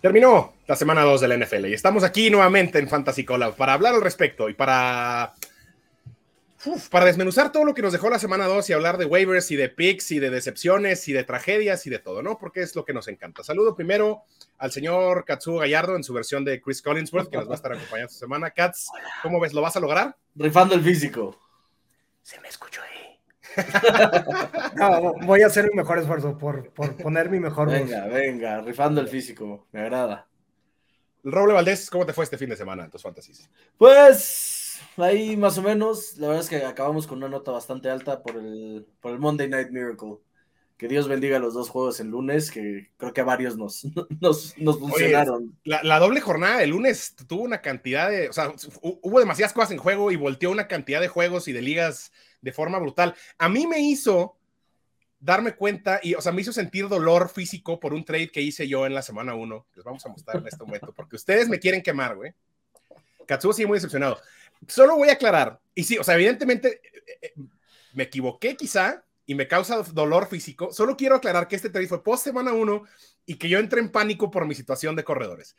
Terminó la semana 2 de la NFL y estamos aquí nuevamente en Fantasy Collab para hablar al respecto y para, para desmenuzar todo lo que nos dejó la semana 2 y hablar de waivers y de picks y de decepciones y de tragedias y de todo, ¿no? Porque es lo que nos encanta. Saludo primero al señor Katsuo Gallardo en su versión de Chris Collinsworth, que nos va a estar acompañando esta semana. Katz, ¿cómo ves? ¿Lo vas a lograr? Rifando el físico. Se me escuchó. No, voy a hacer mi mejor esfuerzo por, poner mi mejor Venga, venga, rifando el físico, me agrada. Roble Valdés, ¿cómo te fue este fin de semana en tus fantasies? Pues ahí más o menos, la verdad es que acabamos con una nota bastante alta por el, por el Monday Night Miracle. Que Dios bendiga los dos juegos el lunes, que creo que a varios nos, nos, funcionaron. la, la, doble jornada el lunes tuvo una cantidad de, o sea, hubo demasiadas cosas en juego y volteó una cantidad de juegos y de ligas de forma brutal. A mí me hizo darme cuenta y, o sea, me hizo sentir dolor físico por un trade que hice yo en la semana 1. Les vamos a mostrar en este momento, porque ustedes me quieren quemar, güey. Katsuo sigue muy decepcionado. Solo voy a aclarar, y sí, o sea, evidentemente eh, eh, me equivoqué quizá y me causa dolor físico. Solo quiero aclarar que este trade fue post semana 1 y que yo entré en pánico por mi situación de corredores.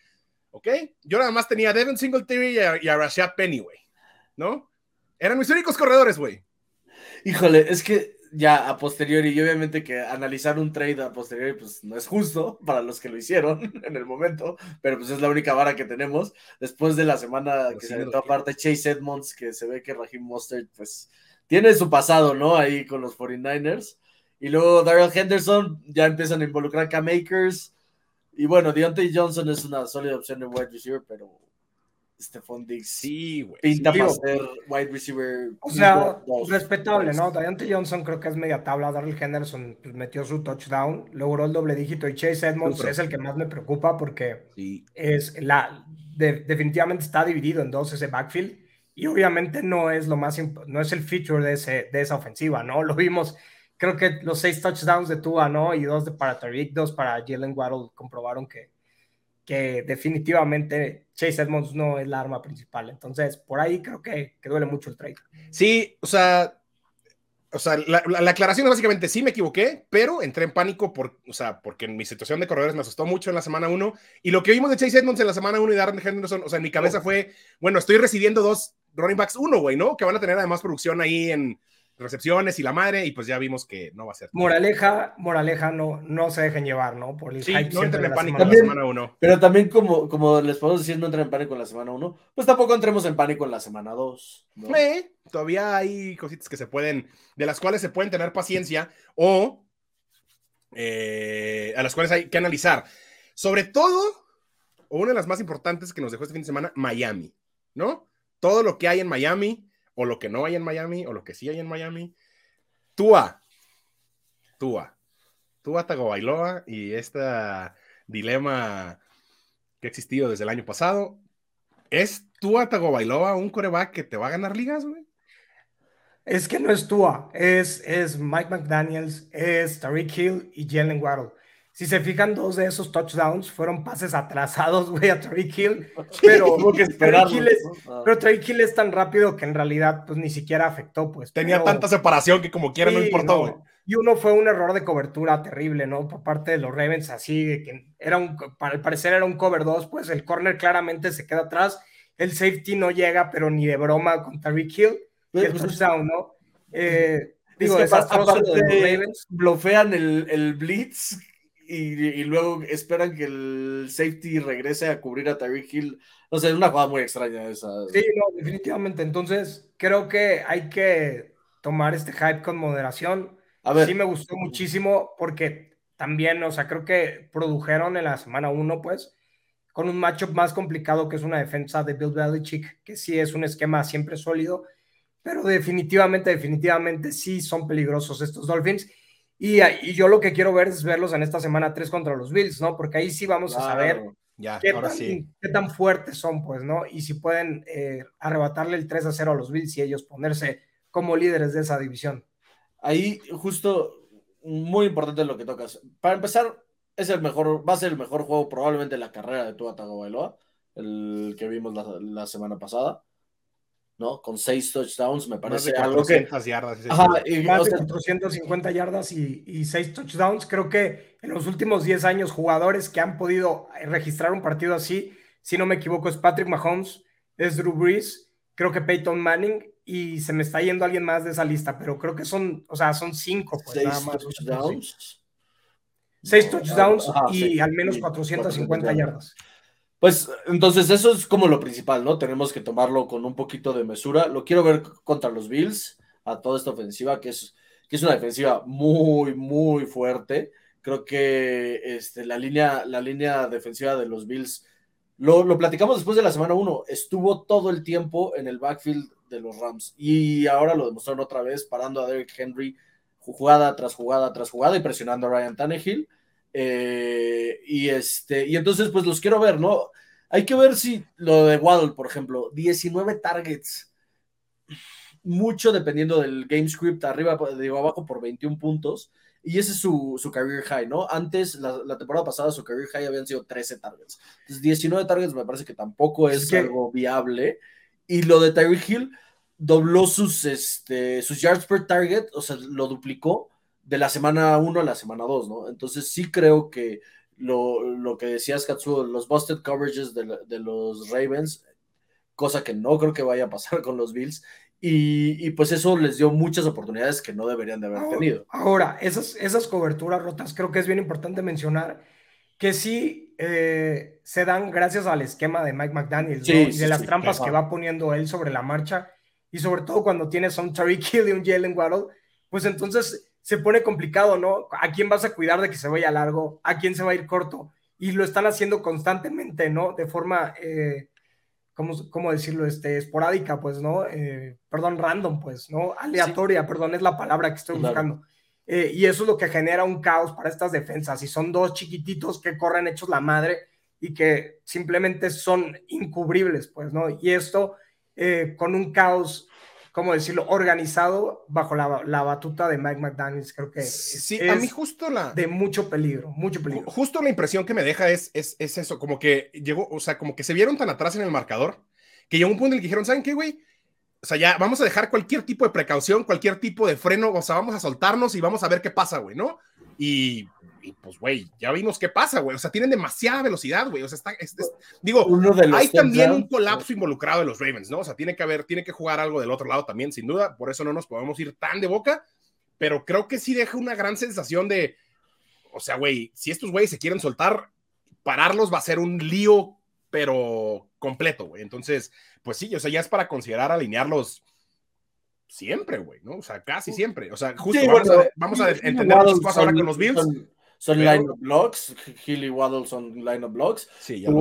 ¿Ok? Yo nada más tenía a Devin Singletary y a, y a Rashad Penny, güey. ¿No? Eran mis únicos corredores, güey. Híjole, es que ya a posteriori, y obviamente que analizar un trade a posteriori, pues no es justo para los que lo hicieron en el momento, pero pues es la única vara que tenemos. Después de la semana que se aventó aparte Chase Edmonds, que se ve que Raheem Mostert, pues tiene su pasado, ¿no? Ahí con los 49ers. Y luego Daryl Henderson, ya empiezan a involucrar K-Makers. Y bueno, Deontay Johnson es una sólida opción de wide receiver, pero Stephon Diggs sí, güey. pinta para ser wide receiver. O sea, respetable, ¿no? Diante Johnson creo que es media tabla. Darrell Henderson pues, metió su touchdown, logró el doble dígito y Chase Edmonds es el que más me preocupa porque es la definitivamente está dividido en dos ese backfield y obviamente no es lo más no es el feature de, ese, de esa ofensiva, ¿no? Lo vimos creo que los seis touchdowns de Tua, ¿no? Y dos de para Tariq, dos para Jalen Waddle comprobaron que que definitivamente Chase Edmonds no es la arma principal. Entonces, por ahí creo que, que duele mucho el trade. Sí, o sea, o sea, la, aclaración es básicamente sí me equivoqué, pero entré en pánico por, o sea, porque en mi situación de corredores me asustó mucho en la semana 1 y lo que vimos de Chase Edmonds en la semana 1 y Darren Henderson, o sea, en mi cabeza fue, bueno, estoy recibiendo dos running backs uno, güey, ¿no? Que van a tener además producción ahí en, recepciones y la madre, y pues ya vimos que no va a ser. Moraleja, moraleja, no, no se dejen llevar, ¿no? Por el sí, no entren en pánico en la semana 1. Pero también, como, como les podemos decir, no entren en pánico en la semana 1, pues tampoco entremos en pánico en la semana 2. ¿no? todavía hay cositas que se pueden, de las cuales se pueden tener paciencia o eh, a las cuales hay que analizar. Sobre todo, una de las más importantes que nos dejó este fin de semana, Miami, ¿no? Todo lo que hay en Miami o lo que no hay en Miami, o lo que sí hay en Miami. Tua, Tua, Tua Tagovailoa y este dilema que ha existido desde el año pasado. ¿Es Tua Tagovailoa un coreback que te va a ganar ligas, güey? Es que no es Tua, es, es Mike McDaniels, es Tariq Hill y Jalen Waddle. Si se fijan, dos de esos touchdowns fueron pases atrasados, güey, a Tariq Hill. Pero, que Hill es, ah. pero Hill es tan rápido que en realidad, pues ni siera afectó, pues. Tenía tanta separación que como quiera no importó, güey. y uno fue un error de cobertura terrible, ¿no? Por parte de los Ravens, así, que era un, para el parecer era un cover 2, pues el corner claramente se queda atrás, el safety no llega, pero ni de broma con Tariq Hill, el touchdown, ¿no? Eh, digo, es que Ravens. Blofean el, el blitz y, luego esperan que el safety regrese a cubrir a Tyreek Hill. No sé, es una jugada muy extraña esa. Sí, no, definitivamente. Entonces, creo que hay que tomar este hype con moderación. A ver. Sí me gustó muchísimo porque también, o sea, creo que produjeron en la semana 1, pues, con un matchup más complicado que es una defensa de Bill Belichick, que sí es un esquema siempre sólido, pero definitivamente, definitivamente sí son peligrosos estos Dolphins y, yo lo que quiero ver es verlos en esta semana 3 contra los Bills, ¿no? Porque ahí sí vamos a saber ya, qué, tan, qué, tan, fuertes son, pues, ¿no? Y si pueden eh, arrebatarle el 3 a 0 a los Bills y ellos ponerse como líderes de esa división. Ahí, justo, muy importante lo que tocas. Para empezar, es el mejor, va a ser el mejor juego probablemente en la carrera de Tua Tagovailoa, el que vimos la, la semana pasada. ¿No? Con seis touchdowns, me parece algo que... yardas. y, más de 450 yardas y, y, seis touchdowns. Creo que en los últimos 10 años, jugadores que han podido registrar un partido así, si no me equivoco, es Patrick Mahomes, es Drew Brees, creo que Peyton Manning y se me está yendo alguien más de esa lista, pero creo que son, o sea, son cinco, pues seis nada más. Touchdowns. Seis touchdowns y al menos 450 yardas. Pues entonces eso es como lo principal, ¿no? Tenemos que tomarlo con un poquito de mesura. Lo quiero ver contra los Bills, a toda esta ofensiva, que es, que es una defensiva muy, muy fuerte. Creo que este, la, línea, la línea defensiva de los Bills, lo, lo platicamos después de la semana 1, estuvo todo el tiempo en el backfield de los Rams. Y ahora lo demostraron otra vez, parando a Derrick Henry jugada tras jugada tras jugada y presionando a Ryan Tannehill. Eh, y, este, y entonces, pues los quiero ver, ¿no? Hay que ver si lo de Waddle, por ejemplo, 19 targets, mucho dependiendo del game script, arriba, digo, abajo por 21 puntos, y ese es su, su career high, ¿no? Antes, la, temporada pasada, su career high habían sido 13 targets. Entonces, 19 targets me parece que tampoco es, algo viable. Y lo de Tyreek Hill dobló sus, este, sus yards per target, o sea, lo duplicó de la semana 1 a la semana 2, ¿no? Entonces sí creo que lo, lo que decías, Katsuo, los busted coverages de, de, los Ravens, cosa que no creo que vaya a pasar con los Bills, y, y, pues eso les dio muchas oportunidades que no deberían de haber tenido. Ahora, esas, esas coberturas rotas, creo que es bien importante mencionar que sí eh, se dan gracias al esquema de Mike McDaniel y de las trampas que va poniendo él sobre la marcha y sobre todo cuando tienes a un Tariq Hill y un Jalen Waddle, pues entonces se pone complicado, ¿no? ¿A quién vas a cuidar de que se vaya largo? ¿A quién se va a ir corto? Y lo están haciendo constantemente, ¿no? De forma, eh, ¿cómo, decirlo? Este, esporádica, pues, ¿no? Eh, perdón, random, pues, ¿no? Aleatoria, perdón, es la palabra que estoy buscando. Eh, y eso es lo que genera un caos para estas defensas. Y son dos chiquititos que corren hechos la madre y que simplemente son incubribles, pues, ¿no? Y esto eh, con un caos, ¿cómo decirlo?, organizado bajo la, batuta de Mike McDaniels, creo que sí, a mí justo la... De mucho peligro, mucho peligro. Justo la impresión que me deja es, es, es eso, como que llegó, o sea, como que se vieron tan atrás en el marcador, que llegó un punto en el que dijeron, ¿saben qué, güey? O sea, ya vamos a dejar cualquier tipo de precaución, cualquier tipo de freno, o sea, vamos a soltarnos y vamos a ver qué pasa, güey, ¿no? Y, pues, güey, ya vimos qué pasa, güey. O sea, tienen demasiada velocidad, güey. O sea, está, digo, hay también un colapso involucrado de los Ravens, ¿no? O sea, tiene que haber, tiene que jugar algo del otro lado también, sin duda. Por eso no nos podemos ir tan de boca, pero creo que sí deja una gran sensación de, o sea, güey, si estos güeyes se quieren soltar, pararlos va a ser un lío, pero completo, güey. Entonces, pues sí, o sea, ya es para considerar alinearlos siempre, güey, ¿no? O sea, casi siempre. O sea, justo vamos, a, entender qué pasa ahora con los Bills. Son, line of blocks, Hilly Waddle son line of blocks. Sí, ya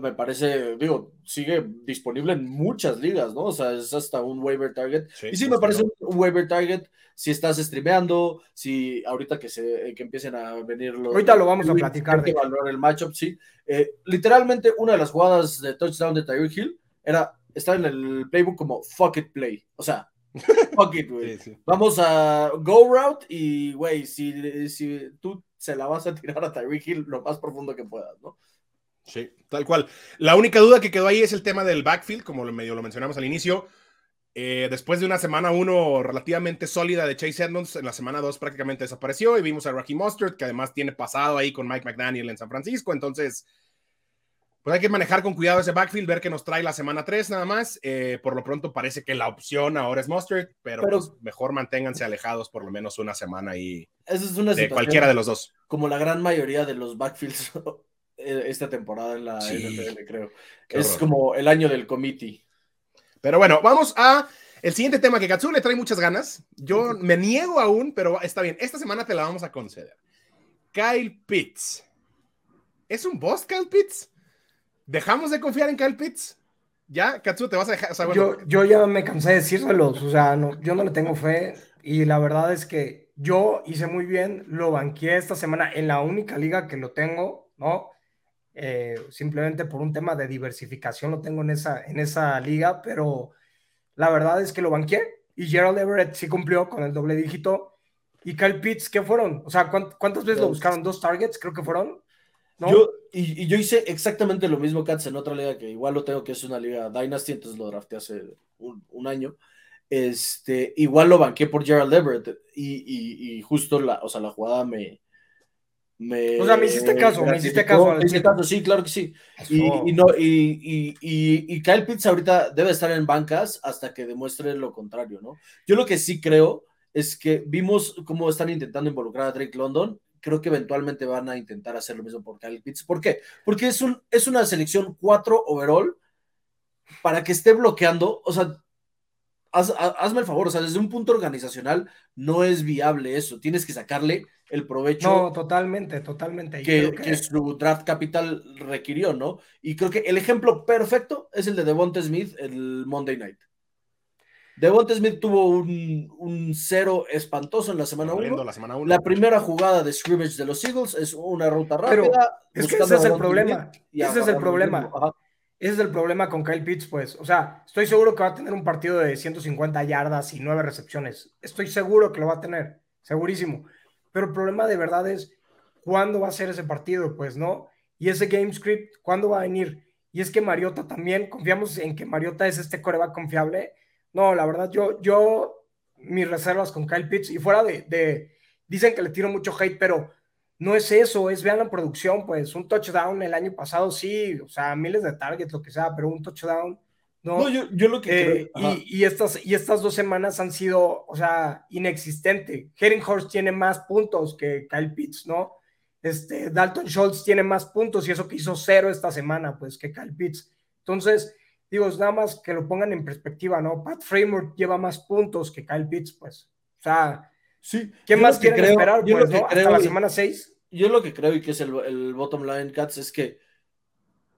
me parece, digo, sigue disponible en muchas ligas, ¿no? O sea, es hasta un waiver target. y sí, me parece un waiver target si estás streameando, si ahorita que se que empiecen a venir los. Ahorita lo vamos a platicar. que valorar el matchup, sí. Eh, literalmente, una de las jugadas de touchdown de Tyreek Hill era estar en el playbook como fuck it play. O sea, fuck it, güey. Vamos a go route y, güey, si, si tú se la vas a tirar a Tyreek Hill lo más profundo que puedas, ¿no? Sí, tal cual. La única duda que quedó ahí es el tema del backfield, como lo medio lo mencionamos al inicio. Eh, después de una semana uno relativamente sólida de Chase Edmonds, en la semana dos prácticamente desapareció y vimos a Rocky Mustard, que además tiene pasado ahí con Mike McDaniel en San Francisco. Entonces, pues hay que manejar con cuidado ese backfield, ver qué nos trae la semana 3 nada más. Eh, por lo pronto parece que la opción ahora es Mustard, pero, pues, mejor manténganse alejados por lo menos una semana y es una de cualquiera de los dos. Como la gran mayoría de los backfields eh, esta temporada en la NFL, creo. es como el año del committee. Pero bueno, vamos a el siguiente tema que Katsu le trae muchas ganas. Yo me niego aún, pero está bien. Esta semana te la vamos a conceder. Kyle Pitts. ¿Es un boss Kyle Pitts? ¿Dejamos de confiar en Kyle Pitts? ¿Ya, Katsu, te vas a dejar? yo, yo ya me cansé de decírselos, o sea, no, yo no le tengo fe y la verdad es que yo hice muy bien, lo banqué esta semana en la única liga que lo tengo, ¿no? Eh, simplemente por un tema de diversificación lo tengo en esa, en esa liga, pero la verdad es que lo banqué y Gerald Everett sí cumplió con el doble dígito. ¿Y Kyle Pitts qué fueron? O sea, ¿cuántas veces lo buscaron? ¿Dos targets creo que fueron? Yo, y, yo hice exactamente lo mismo, Katz, en otra liga que igual lo tengo, que es una liga Dynasty, entonces lo drafté hace un, año. Este, igual lo banqué por Gerald Everett y, y, justo la, o sea, la jugada me, me, o sea, me hiciste caso, me hiciste caso. sí, claro que sí. Y, no, y, y, Kyle Pitts ahorita debe estar en bancas hasta que demuestre lo contrario, ¿no? Yo lo que sí creo es que vimos cómo están intentando involucrar a Drake London. Creo que eventualmente van a intentar hacer lo mismo por Kyle Pitts. ¿Por qué? Porque es, un, es una selección 4 overall para que esté bloqueando. O sea, hazme el favor, o sea, desde un punto organizacional no es viable eso. Tienes que sacarle el provecho. No, totalmente, totalmente. Que, que... su draft capital requirió, ¿no? Y creo que el ejemplo perfecto es el de Devonta Smith el Monday Night. Devonta Smith tuvo un, un cero espantoso en la semana 1. La, la, primera jugada de scrimmage de los Eagles es una ruta rápida. es que ese es el problema. Ese es el problema. Ese es el problema con Kyle Pitts, pues. O sea, estoy seguro que va a tener un partido de 150 yardas y 9 recepciones. Estoy seguro que lo va a tener. Segurísimo. Pero el problema de verdad es cuándo va a ser ese partido, pues, ¿no? Y ese game script, ¿cuándo va a venir? Y es que Mariota también, confiamos en que Mariota es este coreback confiable. No, la verdad, yo, yo, mis reservas con Kyle Pitts, y fuera de, de, dicen que le tiro mucho hate, pero no es eso, es vean la producción, pues un touchdown el año pasado, sí, o sea, miles de targets, lo que sea, pero un touchdown no, yo, yo, lo que eh, y, y, estas, y estas dos semanas han sido, o sea, inexistente. Horst tiene más puntos que Kyle Pitts, ¿no? Este, Dalton Schultz tiene más puntos y eso que hizo cero esta semana, pues, que Kyle Pitts. Entonces, digo, es nada más que lo pongan en perspectiva, ¿no? Pat Framework lleva más puntos que Kyle Pitts, pues. O sea, sí, ¿qué más quieren esperar, pues, ¿no? Hasta la semana 6. Yo lo que creo y que es el, el bottom line, Cats, es que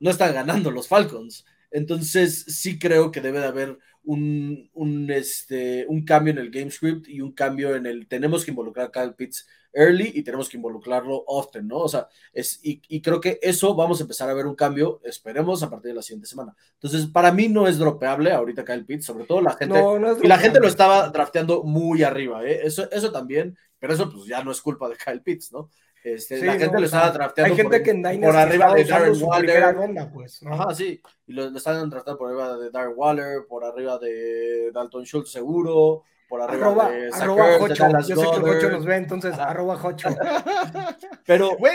no están ganando los Falcons. Entonces, sí creo que debe de haber un, un, este, un cambio en el game script y un cambio en el. Tenemos que involucrar a Kyle Pitts early y tenemos que involucrarlo often, ¿no? O sea, es, y, creo que eso vamos a empezar a ver un cambio, esperemos, a partir de la siguiente semana. Entonces, para mí no es dropeable ahorita Kyle Pitts, sobre todo la gente. y la gente lo estaba drafteando muy arriba, ¿eh? Eso, eso también, pero eso pues ya no es culpa de Kyle Pitts, ¿no? Este, la gente lo estaba drafteando hay gente por, que en por arriba de Darren Waller. Ronda, pues, Ajá, sí. Y lo, lo estaban drafteando por arriba de Darren Waller, por arriba de Dalton Schultz seguro, por arriba arroba, de arroba Jocho. Yo sé que el Jocho nos ve, entonces arroba Jocho. Pero, güey,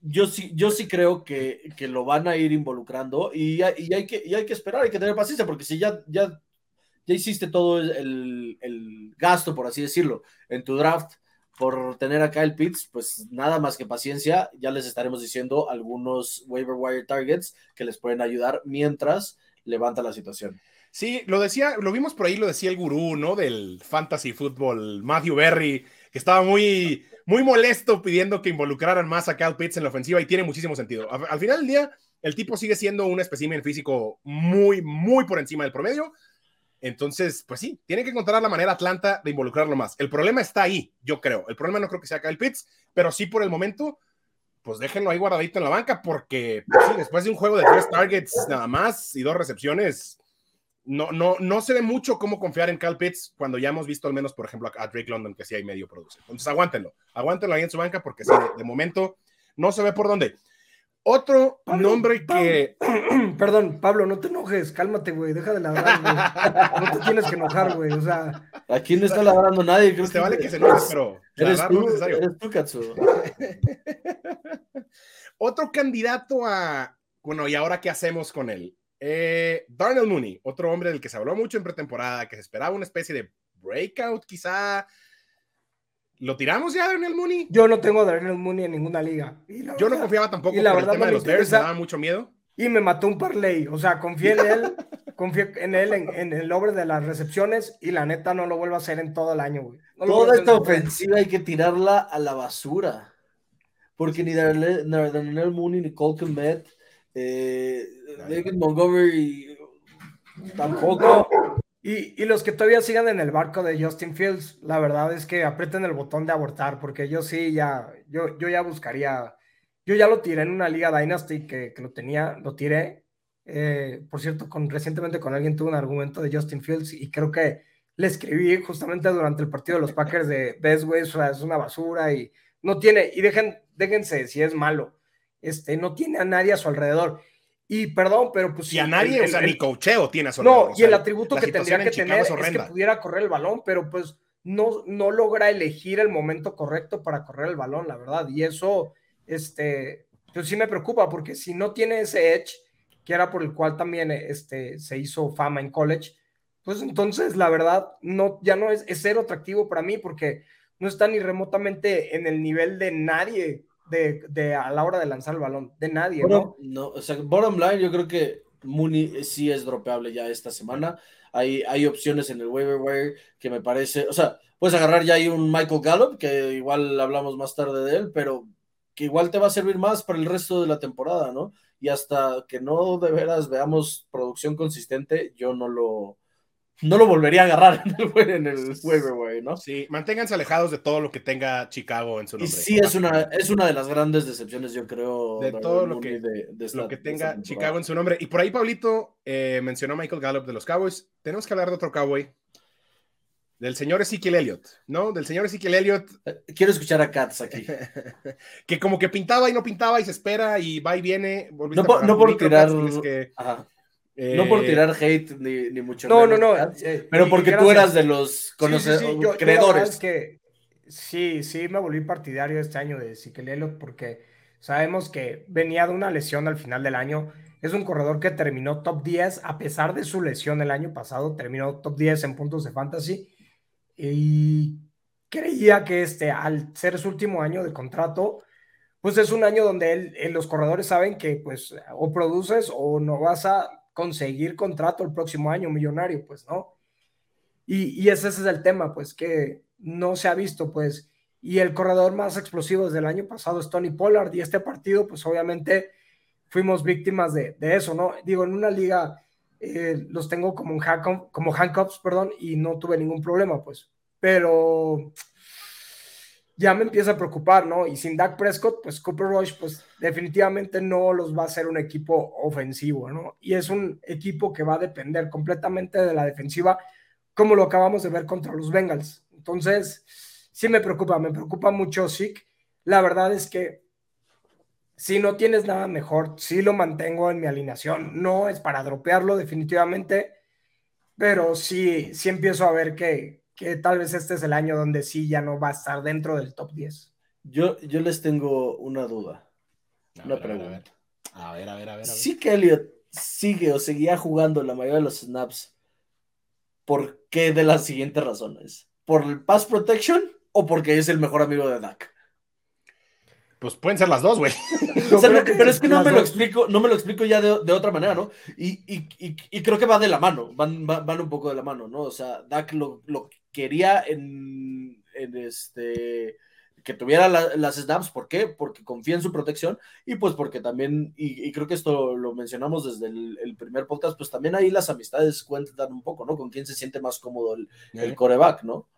yo sí, yo sí creo que, que, lo van a ir involucrando y, y, hay que, y hay que esperar, hay que tener paciencia, porque si ya, ya, ya hiciste todo el, el gasto, por así decirlo, en tu draft, por tener acá el Pitts, pues nada más que paciencia. Ya les estaremos diciendo algunos waiver wire targets que les pueden ayudar mientras levanta la situación. Sí, lo decía, lo vimos por ahí, lo decía el gurú, ¿no? Del fantasy fútbol, Matthew Berry, que estaba muy, muy molesto pidiendo que involucraran más a Cal Pitts en la ofensiva y tiene muchísimo sentido. Al, al final del día, el tipo sigue siendo un espécimen físico muy, muy por encima del promedio, entonces, pues sí, tiene que encontrar la manera Atlanta de involucrarlo más. El problema está ahí, yo creo. El problema no creo que sea Kyle Pitts, pero sí por el momento, pues déjenlo ahí guardadito en la banca, porque pues sí, después de un juego de tres targets nada más y dos recepciones, no, no, no se ve mucho cómo confiar en Kyle Pitts cuando ya hemos visto al menos, por ejemplo, a Drake London, que sí hay medio produce. Entonces, aguántenlo, aguántenlo ahí en su banca, porque sí, de momento no se ve por dónde. Otro nombre que. Perdón, Pablo, no te enojes, cálmate, güey, deja de ladrar, güey. No te tienes que enojar, güey, o sea. Aquí no está ladrando nadie. Creo te vale que se enojes, pero. Eres tú, no es eres tú, Katsu. otro candidato a. Bueno, ¿y ahora qué hacemos con él? Eh, Darnell Mooney, otro hombre del que se habló mucho en pretemporada, que se esperaba una especie de breakout, quizá ¿Lo tiramos ya, Daniel Mooney? Yo no tengo a Daniel Mooney en ninguna liga. Yo no confiaba tampoco y la verdad, el tema de los Bears, me daba mucho miedo. Y me mató un parlay. O sea, confié en él, confié en él en, el over de las recepciones y la neta no lo vuelvo a hacer en todo el año, güey. Toda esta ofensiva hay que tirarla a la basura. Porque ni Daniel Mooney, ni Cole Komet, eh, David Montgomery tampoco. Y, los que todavía sigan en el barco de Justin Fields, la verdad es que aprieten el botón de abortar, porque yo sí ya, yo, yo ya buscaría, yo ya lo tiré en una liga Dynasty que, que lo tenía, lo tiré. Eh, por cierto, con, recientemente con alguien tuve un argumento de Justin Fields y creo que le escribí justamente durante el partido de los Packers de Best Way, es una basura y no tiene, y dejen, déjense si es malo. Este, no tiene a nadie a su alrededor. Y perdón, pero pues. Y a nadie, o sea, ni cocheo tiene a su alrededor. No, y el atributo que tendría que tener es, que pudiera correr el balón, pero pues no, no logra elegir el momento correcto para correr el balón, la verdad. Y eso, este, pues sí me preocupa, porque si no tiene ese edge, que era por el cual también este, se hizo fama en college, pues entonces la verdad no, ya no es, es cero atractivo para mí, porque no está ni remotamente en el nivel de nadie de, a la hora de lanzar el balón, de nadie, ¿no? No, o sea, bottom line, yo creo que Mooney sí es dropeable ya esta semana. Hay, hay opciones en el waiver wire que me parece, o sea, puedes agarrar ya ahí un Michael Gallup, que igual hablamos más tarde de él, pero que igual te va a servir más para el resto de la temporada, ¿no? Y hasta que no de veras veamos producción consistente, yo no lo, no lo volvería a agarrar en el, en el waiver ¿no? Sí, manténganse alejados de todo lo que tenga Chicago en su nombre. Y sí, es una, es una de las grandes decepciones, yo creo. De todo lo que, lo que tenga Chicago en su nombre. Y por ahí, Pablito eh, mencionó Michael Gallup de los Cowboys. Tenemos que hablar de otro Cowboy. Del señor Ezekiel Elliott, ¿no? Del señor Ezekiel Elliott. Eh, quiero escuchar a Katz aquí. que como que pintaba y no pintaba y se espera y va y viene. No, no por tirar. Que, no por eh, tirar hate ni, mucho no, menos. No, no, eh, Pero porque tú eras de los conocedores, creedores. que sí, sí, me volví partidario este año de Siquelelo porque sabemos que venía de una lesión al final del año. Es un corredor que terminó top 10 a pesar de su lesión el año pasado. Terminó top 10 en puntos de fantasy. Y creía que este, al ser su último año de contrato, pues es un año donde él, los corredores saben que pues o produces o no vas a conseguir contrato el próximo año millonario, pues no. Y, ese, es el tema, pues que no se ha visto, pues. Y el corredor más explosivo desde el año pasado es Tony Pollard y este partido, pues obviamente fuimos víctimas de, eso, ¿no? Digo, en una liga eh, los tengo como, un como handcuffs, perdón, y no tuve ningún problema, pues. Pero ya me empieza a preocupar, ¿no? Y sin Dak Prescott, pues Cooper Rush, pues definitivamente no los va a ser un equipo ofensivo, ¿no? Y es un equipo que va a depender completamente de la defensiva, como lo acabamos de ver contra los Bengals. Entonces, sí me preocupa, me preocupa mucho Zeke. La verdad es que si no tienes nada mejor, sí lo mantengo en mi alineación. No es para dropearlo definitivamente, pero sí, sí empiezo a ver que, que tal vez este es el año donde sí ya no va a estar dentro del top 10. Yo, yo les tengo una duda, una pregunta. A ver, a ver, a ver. Si que Elliot sigue o seguía jugando la mayoría de los snaps, ¿por qué de las siguientes razones? ¿Por el pass protection o porque es el mejor amigo de Dak? Pues pueden ser las dos, güey. pero es que no me lo explico, no me lo explico ya de, otra manera, ¿no? Y, creo que va de la mano, van, van, un poco de la mano, ¿no? O sea, Dak lo, lo quería en, este que tuviera las snaps, ¿por qué? Porque confía en su protección y pues porque también, y, creo que esto lo mencionamos desde el, primer podcast, pues también ahí las amistades cuentan un poco, ¿no? Con quién se siente más cómodo el, coreback, ¿no?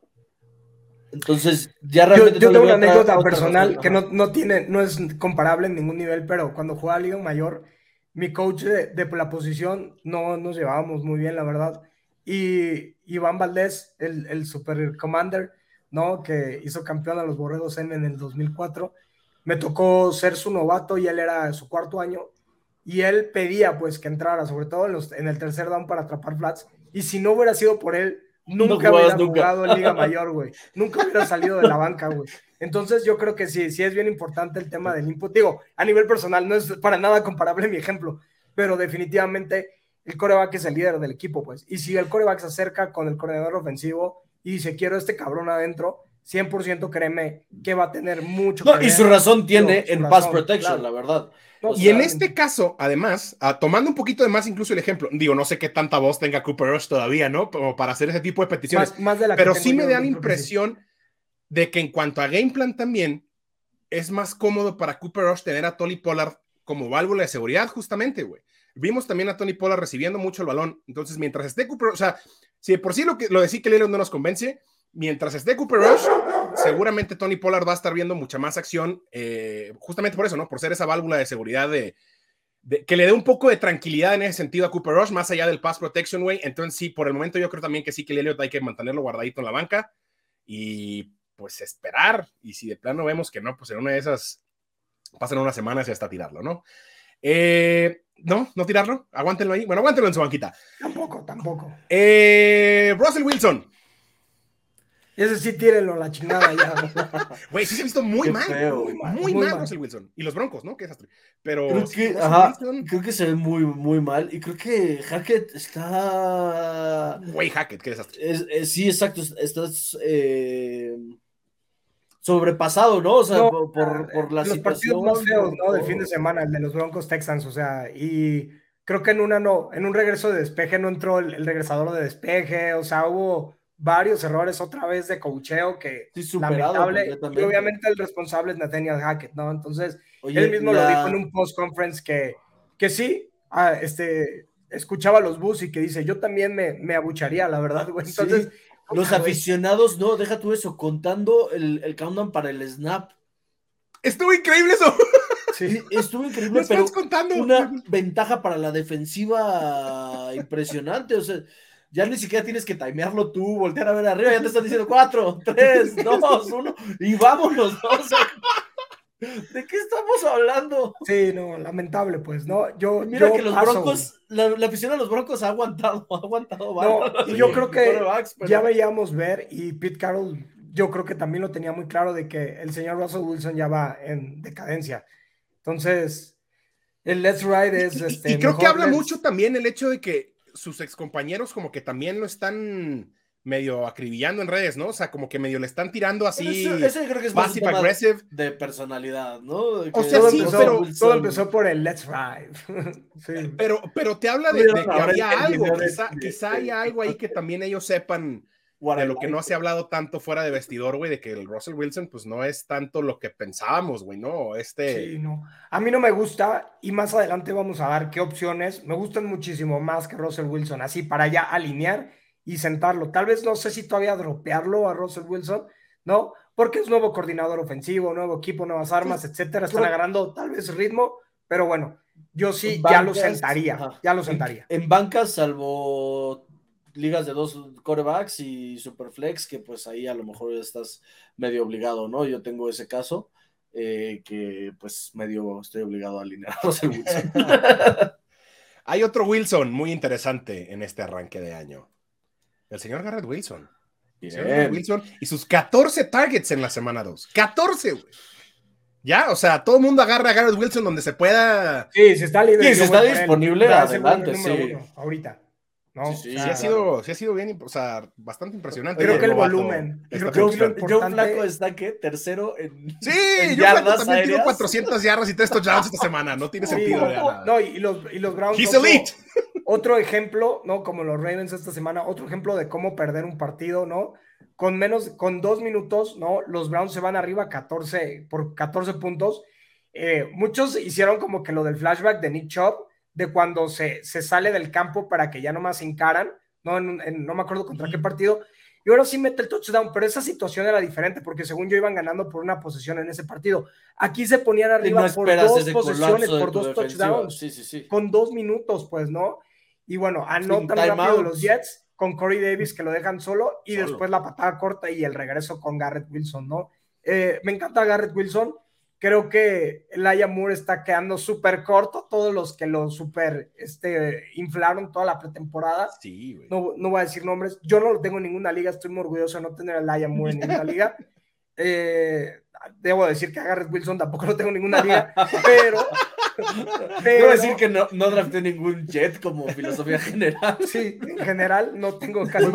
Entonces, ya realmente... Yo, tengo una anécdota personal que no, tiene, no es comparable en ningún nivel, pero cuando jugaba a Liga Mayor, mi coach de, de la posición no nos llevábamos muy bien, la verdad y Iván Valdés, el, el Super Commander, ¿no? Que hizo campeón a los Borregos en, en el 2004. Me tocó ser su novato y él era su cuarto año. Y él pedía pues que entrara, sobre todo en, los, en el tercer down para atrapar flats. Y si no hubiera sido por él, nunca hubiera jugado en Liga Mayor, güey. Nunca hubiera salido de la banca, güey. Entonces yo creo que sí, sí es bien importante el tema del input. Digo, a nivel personal, no es para nada comparable mi ejemplo, pero definitivamente el coreback es el líder del equipo, pues. Y si el coreback se acerca con el coordinador ofensivo y dice, quiero este cabrón adentro, 100% créeme que va a tener mucho. No, y su razón tiene en pass protection, la verdad. y en este caso, además, ah, tomando un poquito de más incluso el ejemplo, digo, no sé qué tanta voz tenga Cooper Rush todavía, ¿no? Como para hacer ese tipo de peticiones. pero sí me da la impresión de que en cuanto a game plan también, es más cómodo para Cooper Rush tener a Tolly Pollard como válvula de seguridad, justamente, güey. Vimos también a Tony Pollard recibiendo mucho el balón. Entonces, mientras esté Cooper, o sea, si por sí lo, que, lo de que no nos convence, mientras esté Cooper Rush, seguramente Tony Pollard va a estar viendo mucha más acción, eh, justamente por eso, ¿no? Por ser esa válvula de seguridad de, que le dé un poco de tranquilidad en ese sentido a Cooper Rush, más allá del pass protection, way. Entonces, sí, por el momento yo creo también que sí que Elliott hay que mantenerlo guardadito en la banca y pues esperar. Y si de plano vemos que no, pues en una de esas pasan unas semanas y hasta tirarlo, ¿no? Eh, no, no tirarlo, aguántenlo ahí. Bueno, aguántenlo en su banquita. Tampoco, tampoco. Eh, Russell Wilson. Ese sí, tírenlo la chingada ya. Güey, sí se ha visto muy mal, muy, mal, Russell Wilson. Y los Broncos, ¿no? Qué desastre. Pero creo que, ajá, creo que se ve muy, muy mal. Y creo que Hackett está. Güey, Hackett, qué desastre. sí, exacto. Estás. Eh sobrepasado, ¿no? O sea, por, por, la los partidos más feos, ¿no? Del fin de semana, el de los Broncos Texans, o sea, y creo que en una no, en un regreso de despeje no entró el, regresador de despeje, o sea, hubo varios errores otra vez de cocheo que sí, lamentable, y obviamente el responsable es Nathaniel Hackett, ¿no? Entonces, él mismo lo dijo en un post conference que, que sí, ah, este, escuchaba los bus y que dice, yo también me, me abucharía, la verdad, güey. Entonces, los aficionados, no, deja tú eso, contando el, el countdown para el snap. Estuvo increíble eso. Sí, estuvo increíble, pero contando? una ventaja para la defensiva impresionante. O sea, ya ni siquiera tienes que timearlo tú, voltear a ver arriba, ya te están diciendo cuatro, tres, dos, uno, y vámonos, ¿no? ¿De qué estamos hablando? Sí, no, lamentable, pues, ¿no? Yo, Mira que los Broncos, la, la, afición de los Broncos ha aguantado, ha aguantado. No, y yo creo que ya veíamos ver, y Pete Carroll, yo creo que también lo tenía muy claro de que el señor Russell Wilson ya va en decadencia. Entonces, el Let's Ride es. Este, y, creo que habla mucho también el hecho de que sus excompañeros, como que también lo están medio acribillando en redes, ¿no? O sea, como que medio le están tirando así. Ese, creo que es más aggressive. De personalidad, ¿no? o sea, todo, sí, empezó, pero, todo empezó por el Let's Ride. sí. pero, pero te habla de, que había algo, quizá, quizá haya algo ahí que también ellos sepan de lo que no se ha hablado tanto fuera de vestidor, güey, de que el Russell Wilson, pues no es tanto lo que pensábamos, güey, ¿no? Este. Sí, no. A mí no me gusta, y más adelante vamos a dar qué opciones. Me gustan muchísimo más que Russell Wilson, así para ya alinear y sentarlo. Tal vez no sé si todavía dropearlo a Russell Wilson, ¿no? Porque es nuevo coordinador ofensivo, nuevo equipo, nuevas armas, etcétera. Están agarrando tal vez ritmo, pero bueno, yo sí ya lo sentaría, ya lo sentaría. En, bancas, salvo ligas de dos corebacks y superflex, que pues ahí a lo mejor estás medio obligado, ¿no? Yo tengo ese caso, eh, que pues medio estoy obligado a alinear a Russell Wilson. Hay otro Wilson muy interesante en este arranque de año. El señor Garrett Wilson. Wilson y sus 14 targets en la semana 2. 14, güey. Ya, o sea, todo el mundo agarra a Garrett Wilson donde se pueda. Sí, se está libre. Sí, se está disponible, adelante, sí. ahorita. ¿no? Sí, sí, ha sido, sí ha sido bien, o sea, bastante impresionante. Creo que el volumen. Creo que Joe Flaco está que tercero en. Sí, en yo Flaco también tiene 400 yardas y 3 touchdowns esta semana. No tiene sentido. No, no, y los, y los Browns. He's elite. Otro ejemplo, ¿no? Como los Ravens esta semana, otro ejemplo de cómo perder un partido, ¿no? Con menos, con dos minutos, ¿no? Los Browns se van arriba 14, por 14 puntos. Eh, muchos hicieron como que lo del flashback de Nick Chubb, de cuando se, se sale del campo para que ya no más encaran, ¿no? no me acuerdo contra qué partido. Y ahora sí mete el touchdown, pero esa situación era diferente porque según yo iban ganando por una posesión en ese partido. Aquí se ponían arriba por dos posesiones, por dos touchdowns, sí, sí, sí. con dos minutos, pues, ¿no? Y bueno, anotan rápido los Jets con Corey Davis que lo dejan solo y después la patada corta y el regreso con Garrett Wilson, ¿no? Eh, me encanta Garrett Wilson. Creo que Laia Moore está quedando súper corto. Todos los que lo súper este, inflaron toda la pretemporada. Sí, No, no voy a decir nombres. Yo no lo tengo en ninguna liga. Estoy muy orgulloso de no tener a Laia Moore en ninguna liga. Eh, debo decir que a Garrett Wilson tampoco lo tengo en ninguna liga, pero Debo decir que no, no drafté ningún jet como filosofía general. Sí, en general no tengo casi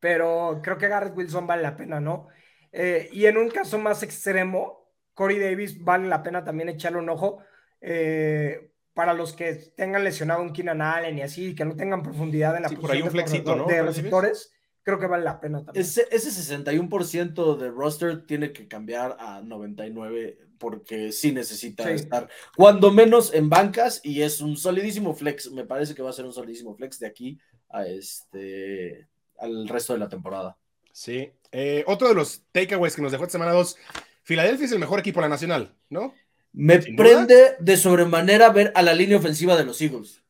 Pero creo que Garrett Wilson vale la pena, ¿no? Eh, y en un caso más extremo, Corey Davis vale la pena también echarle un ojo. Eh, para los que tengan lesionado un Keenan Allen y así, que no tengan profundidad en la posición de, receptores, creo que vale la pena también. Ese, ese 61% de roster tiene que cambiar a 99 porque sí necesita estar cuando menos en bancas y es un solidísimo flex. Me parece que va a ser un solidísimo flex de aquí a este al resto de la temporada. Sí. Eh, otro de los takeaways que nos dejó esta semana 2, Filadelfia es el mejor equipo de la nacional, ¿no? Me prende de sobremanera ver a la línea ofensiva de los Eagles.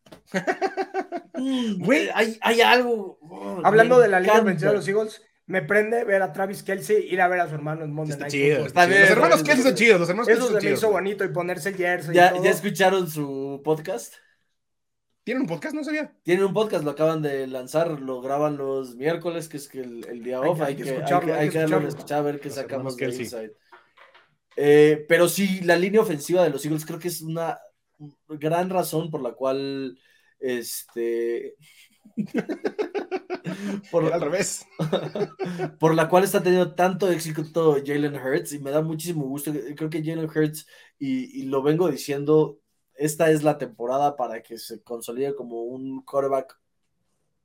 Mm, güey, hay, hay, algo. Oh, Hablando de la línea ofensiva de los Eagles, me prende ver a Travis Kelsey ir a ver a su hermano en Monday Está chido, está bien, Los hermanos Kelsey son chidos, los hermanos Eso se me hizo bonito y ponerse el jersey. ¿Ya, ¿Ya escucharon su podcast? ¿Tienen un podcast? No sabía. Tienen un podcast, lo acaban de lanzar, lo graban los miércoles, que es que el, día off. Hay, que, escucharlo, hay que, escuchar, a ver qué sacamos de Inside. Eh, pero sí, la línea ofensiva de los Eagles creo que es una gran razón por la cual este por, al revés. por la cual está teniendo tanto éxito Jalen Hurts y me da muchísimo gusto. Creo que Jalen Hurts, y, lo vengo diciendo, esta es la temporada para que se consolide como un quarterback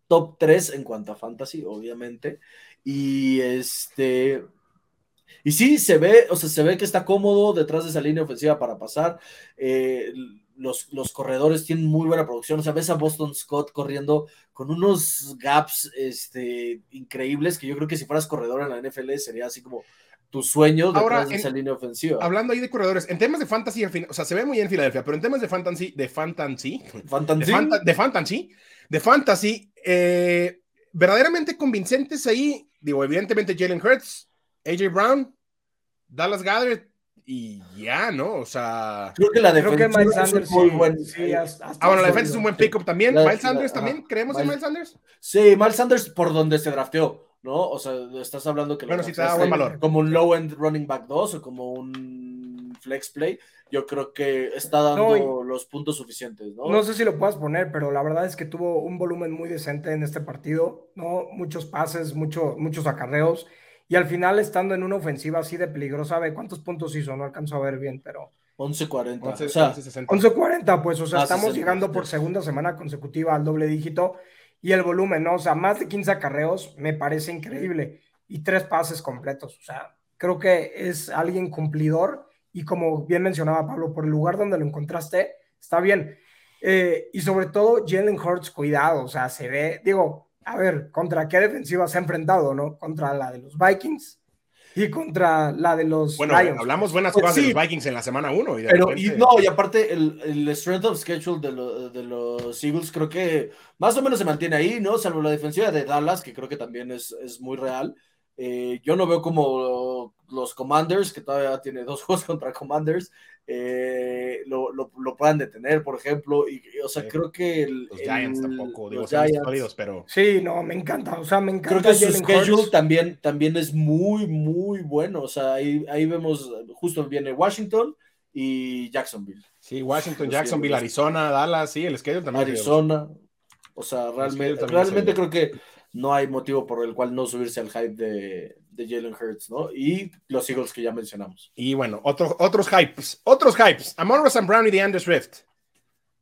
top 3 en cuanto a fantasy, obviamente. Y este. Y sí, se ve, o sea, se ve que está cómodo detrás de esa línea ofensiva para pasar. Eh, los, los, corredores tienen muy buena producción. O sea, ves a Boston Scott corriendo con unos gaps este, increíbles que yo creo que si fueras corredor en la NFL sería así como tu sueño detrás de esa línea ofensiva. Hablando ahí de corredores, en temas de fantasy, o sea, se ve muy bien en Filadelfia, pero en temas de fantasy, de fantasy, fantasy, de, fantasy, de fantasy, eh, verdaderamente convincentes ahí, digo, evidentemente Jalen Hurts, AJ Brown, Dallas Goddard, y ya, ¿no? O sea. Creo que la defensa es muy buen. ah, bueno, la defensa es un buen pick-up también. Miles Sanders también, ¿creemos en Miles Sanders? Sí, Miles Sanders por donde se drafteó, ¿no? O sea, estás hablando que. Bueno, si te da buen valor. Como un low-end running back 2 o como un flex play. Yo creo que está dando los puntos suficientes, ¿no? No sé si lo puedas poner, pero la verdad es que tuvo un volumen muy decente en este partido, ¿no? Muchos pases, mucho, muchos acarreos. Y al final, estando en una ofensiva así de peligrosa, ¿ve cuántos puntos hizo? No alcanzo a ver bien, pero. 11.40. 11, o sea, 11.40, pues, o sea, ah, estamos llegando por segunda semana consecutiva al doble dígito. Y el volumen, ¿no? O sea, más de 15 acarreos me parece increíble. Y tres pases completos. O sea, creo que es alguien cumplidor. Y como bien mencionaba Pablo, por el lugar donde lo encontraste, está bien. Eh, y sobre todo, Jalen Hurts, cuidado. O sea, se ve, digo, a ver, ¿contra qué defensiva se ha enfrentado, no? Contra la de los Vikings y contra la de los bueno, hablamos buenas pues cosas de los Vikings en la semana 1. Pero, y no, y aparte, el, el strength of schedule de, de, los Eagles creo que más o menos se mantiene ahí, ¿no? Salvo la defensiva de Dallas, que creo que también es, es muy real. Eh, yo no veo como los Commanders, que todavía tiene dos juegos contra Commanders, eh, lo, lo, puedan detener, por ejemplo. Y, o sea, creo que los Giants tampoco, digo, Giants, pero. Sí, no, me encanta. O sea, me encanta. Creo que su schedule también, también es muy, muy bueno. O sea, ahí, ahí vemos, justo viene Washington y Jacksonville. Sí, Washington, Jacksonville, Arizona, Dallas, sí, el schedule también. Arizona. O sea, realmente, realmente creo que no hay motivo por el cual no subirse al hype de, de Jalen Hurts, ¿no? Y los Eagles que ya mencionamos. Y bueno, otros otros hypes, otros hypes. Amon Ross Brown y DeAndre Swift.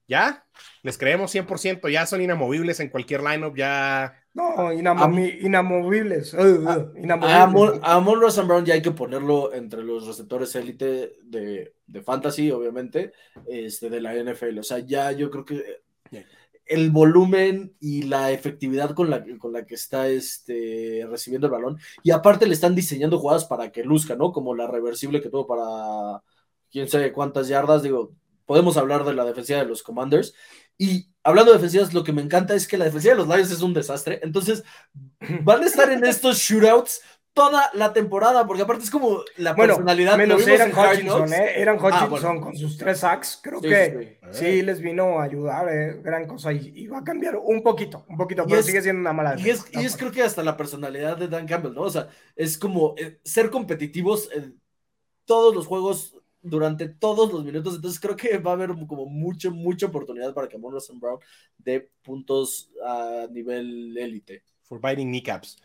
¿Ya? Les creemos 100%, ya son inamovibles en cualquier lineup, ya... No, inamovibles. Uh, inamovibles. A, Amon Ross Brown ya hay que ponerlo entre los receptores élite de, de, fantasy, obviamente, este, de la NFL. O sea, ya yo creo que el volumen y la efectividad con la, con la que está este, recibiendo el balón. Y aparte le están diseñando jugadas para que luzca, ¿no? Como la reversible que tuvo para quién sabe cuántas yardas. Digo, podemos hablar de la defensiva de los Commanders. Y hablando de defensivas, lo que me encanta es que la defensiva de los Lions es un desastre. Entonces, van a estar en estos shootouts toda la temporada, porque aparte es como la personalidad. Menos eran Hutchinson, ¿eh? Eran ah, Hutchinson con sus tres sacks, creo que sí, les vino a ayudar, ¿eh? gran cosa, y, va a cambiar un poquito, un poquito, pero sigue siendo una mala. Y es, y es, creo que hasta la personalidad de Dan Campbell, ¿no? O sea, es como eh, ser competitivos en todos los juegos durante todos los minutos, entonces creo que va a haber como mucha, mucha oportunidad para que Amon Brown dé puntos a nivel élite. For biting kneecaps.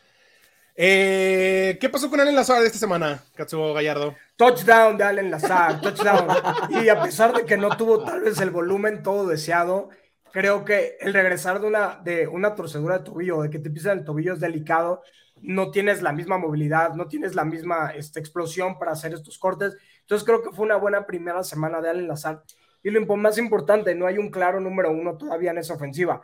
Eh, ¿Qué pasó con Allen Lazar esta semana, Katsuo Gallardo? Touchdown de Allen Lazar, touchdown. y a pesar de que no tuvo tal vez el volumen todo deseado, creo que el regresar de una, de una torcedura de tobillo, de que te pisa el tobillo es delicado, no tienes la misma movilidad, no tienes la misma este, explosión para hacer estos cortes. Entonces creo que fue una buena primera semana de Allen Lazar. Y lo más importante, no hay un claro número uno todavía en esa ofensiva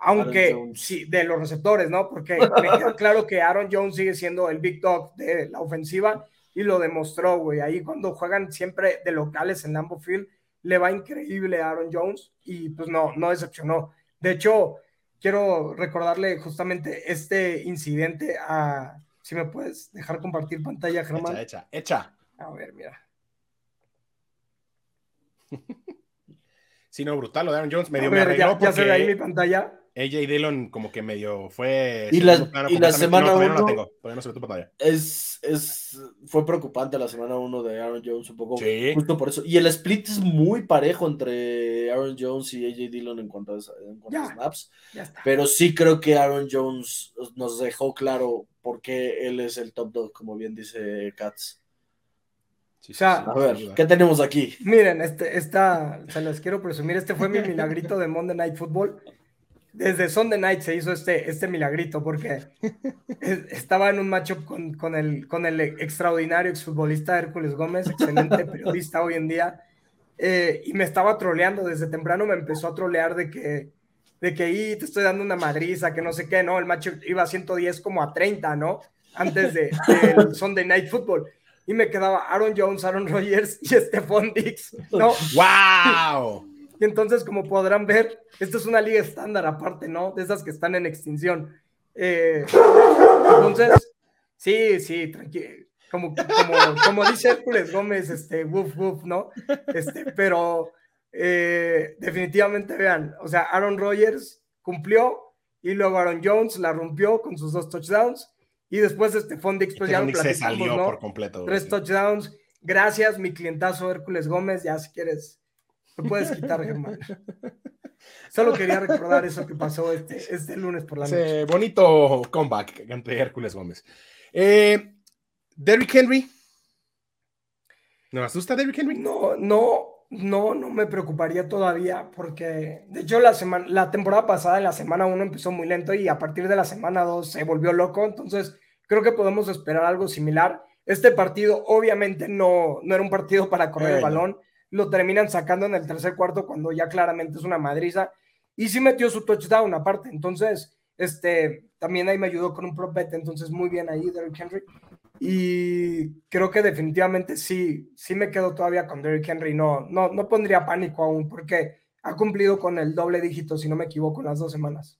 aunque sí, de los receptores, ¿no? Porque me queda claro que Aaron Jones sigue siendo el big dog de la ofensiva y lo demostró, güey. Ahí cuando juegan siempre de locales en Lambeau Field, le va increíble a Aaron Jones y pues no, no decepcionó. De hecho, quiero recordarle justamente este incidente a, si me puedes dejar compartir pantalla, Germán. Hecha, hecha, hecha. A ver, mira. sí, no, brutal lo de Aaron Jones. Medio me arregló ya, ya se ve ahí mi pantalla. AJ Dillon como que medio fue... Y la, y la semana 1... No, tengo, todavía no se ve tu pantalla. Es, es, fue preocupante la semana 1 de Aaron Jones un poco. Sí. Justo por eso. Y el split es muy parejo entre Aaron Jones y AJ Dillon en cuanto a, en cuanto a snaps. Pero sí creo que Aaron Jones nos dejó claro por qué él es el top dog, como bien dice Katz. o sea, a ver, ¿qué tenemos aquí? Miren, este, esta, se los quiero presumir, este fue mi milagrito de Monday Night Football desde Sunday Night se hizo este, este milagrito porque estaba en un matchup con, con, el, con el extraordinario exfutbolista Hércules Gómez, excelente periodista hoy en día, eh, y me estaba troleando desde temprano, me empezó a trolear de que, de que y te estoy dando una madriza, que no sé qué, ¿no? El matchup iba a 110 como a 30, ¿no? Antes de, Sunday Night Football. Y me quedaba Aaron Jones, Aaron Rodgers y Stephon Dix, ¿no? ¡Wow! Y entonces, como podrán ver, esto es una liga estándar aparte, ¿no? De esas que están en extinción. Eh, entonces, sí, sí, tranquilo. Como, como, como, dice Hércules Gómez, este, woof, woof, ¿no? Este, pero eh, definitivamente vean, o sea, Aaron Rodgers cumplió y luego Aaron Jones la rompió con sus dos touchdowns y después este Fondix, pues ya lo se salió ¿no? por completo. Tres touchdowns. Gracias, mi clientazo Hércules Gómez, ya si quieres puedes quitar, Germán. Solo quería recordar eso que pasó este, este lunes por la noche. bonito comeback ante Hércules Gómez. Eh, Derrick Henry. ¿No asusta Derrick Henry? No, no, no, no me preocuparía todavía porque, de hecho, la, semana, la temporada pasada, en la semana 1 empezó muy lento y a partir de la semana 2 se volvió loco. Entonces, creo que podemos esperar algo similar. Este partido, obviamente, no, no era un partido para correr el balón lo terminan sacando en el tercer cuarto cuando ya claramente es una madriza. Y sí metió su touchdown aparte. Entonces, este, también ahí me ayudó con un prop bet. Entonces, muy bien ahí, Derrick Henry. Y creo que definitivamente sí, sí me quedo todavía con Derrick Henry. No, no, no pondría pánico aún porque ha cumplido con el doble dígito, si no me equivoco, en las dos semanas.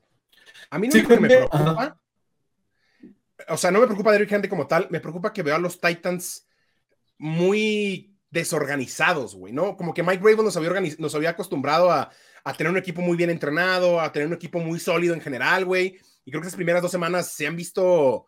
A mí no me preocupa. O sea, no me preocupa Derrick Henry como tal. Me preocupa que veo a los Titans muy desorganizados, güey, ¿no? Como que Mike Rabel nos había, nos había acostumbrado a, tener un equipo muy bien entrenado, a tener un equipo muy sólido en general, güey. Y creo que esas primeras dos semanas se han visto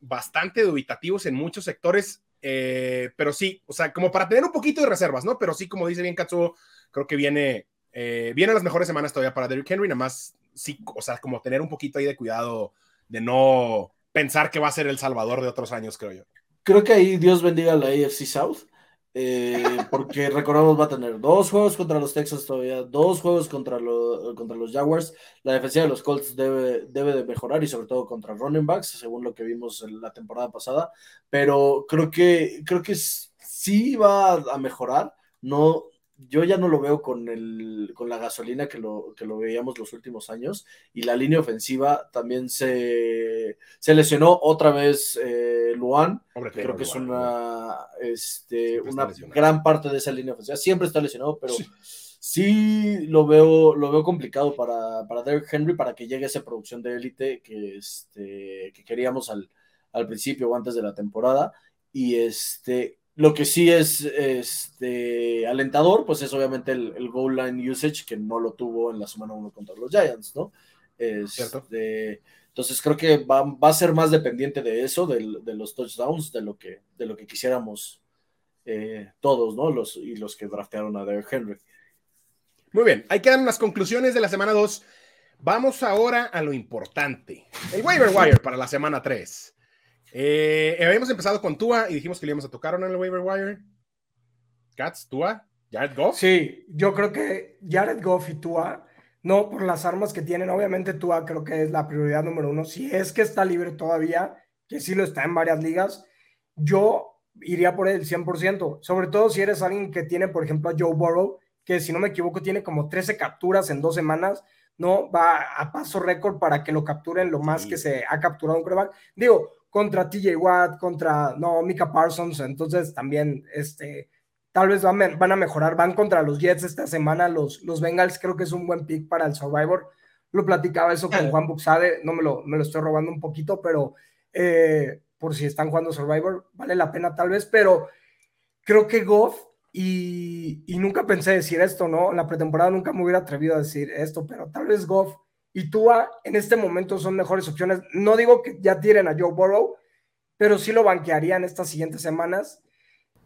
bastante dubitativos en muchos sectores, eh, pero sí, o sea, como para tener un poquito de reservas, ¿no? Pero sí, como dice bien Katsuo, creo que viene, eh, vienen las mejores semanas todavía para Derrick Henry, nada más, sí, o sea, como tener un poquito ahí de cuidado de no pensar que va a ser el salvador de otros años, creo yo. Creo que ahí Dios bendiga a la AFC South eh, porque recordamos va a tener dos juegos contra los Texans todavía, dos juegos contra, contra los Jaguars. La defensiva de los Colts debe, debe de mejorar y sobre todo contra running backs, según lo que vimos en la temporada pasada. Pero creo que, creo que sí va a mejorar. No, yo ya no lo veo con, el, con la gasolina que lo, que lo veíamos los últimos años y la línea ofensiva también se, se lesionó otra vez eh, Luan, creo que es una, este, una gran parte de esa línea ofensiva, siempre está lesionado, pero sí, lo, veo, lo veo complicado para, para Derrick Henry para que llegue a esa producción de élite que, este, que queríamos al, al principio o antes de la temporada y este lo que sí es este, alentador, pues es obviamente el, goal line usage, que no lo tuvo en la semana 1 contra los Giants, ¿no? Este, entonces creo que va, a ser más dependiente de eso, de, los touchdowns, de lo que, de lo que quisiéramos eh, todos, ¿no? Los, y los que draftearon a Derrick Henry. Muy bien, ahí quedan las conclusiones de la semana 2. Vamos ahora a lo importante. El waiver wire para la semana 3. Eh, habíamos empezado con Tua y dijimos que le íbamos a tocar en el waiver wire. Cats, Tua, Jared Goff. Sí, yo creo que Jared Goff y Tua, no por las armas que tienen, obviamente Tua creo que es la prioridad número uno. Si es que está libre todavía, que sí lo está en varias ligas, yo iría por él 100%, sobre todo si eres alguien que tiene, por ejemplo, a Joe Burrow, que si no me equivoco tiene como 13 capturas en dos semanas, ¿no? Va a paso récord para que lo capturen lo más que se ha capturado un coreback. Digo, contra TJ Watt, contra, no, Mika Parsons, entonces también, este, tal vez van, van, a mejorar, van contra los Jets esta semana, los, los Bengals creo que es un buen pick para el Survivor, lo platicaba eso con Juan Buxade, no me lo, me lo estoy robando un poquito, pero eh, por si están jugando Survivor, vale la pena tal vez, pero creo que Goff, y, y nunca pensé decir esto, ¿no? En la pretemporada nunca me hubiera atrevido a decir esto, pero tal vez Goff y Tua en este momento son mejores opciones. No digo que ya tiren a Joe Burrow, pero sí lo banquearían estas siguientes semanas.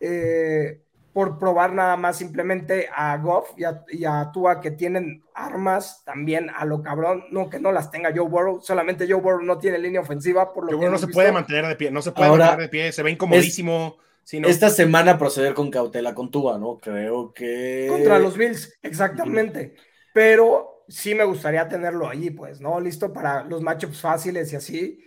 Eh, por probar nada más simplemente a Goff y a, Tua que tienen armas también a lo cabrón, no que no las tenga Joe Burrow, solamente Joe Burrow no tiene línea ofensiva por lo Joe que no se puede mantener de pie, no se puede mantener de pie, se ve incomodísimo. Esta semana proceder con cautela con Tua, ¿no? Creo que contra los Bills, exactamente. Pero sí me gustaría tenerlo ahí, pues, ¿no? Listo para los matchups fáciles y así.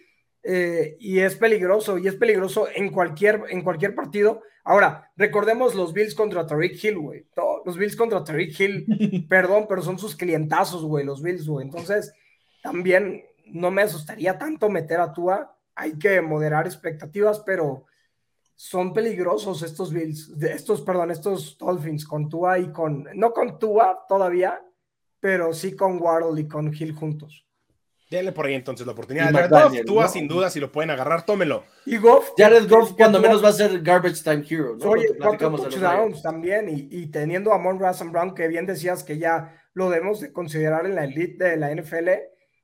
Eh, y es peligroso, y es peligroso en cualquier, en cualquier partido. Ahora, recordemos los Bills contra Tariq Hill, güey. Los Bills contra Tariq Hill, perdón, pero son sus clientazos, güey, los Bills, güey. Entonces, también no me asustaría tanto meter a Tua. Hay que moderar expectativas, pero son peligrosos estos Bills, estos, perdón, estos Dolphins con Tua y con, no con Tua todavía, pero sí con Waddle y con Hill juntos. Denle por ahí entonces la oportunidad. Jared Goff, sin duda, si lo pueden agarrar, tómelo. Y Goff. Jared Goff, cuando menos va a ser garbage time hero. ¿no? Oye, touchdowns también. Y, y, teniendo a Mon Brown, que bien decías que ya lo debemos de considerar en la elite de la NFL.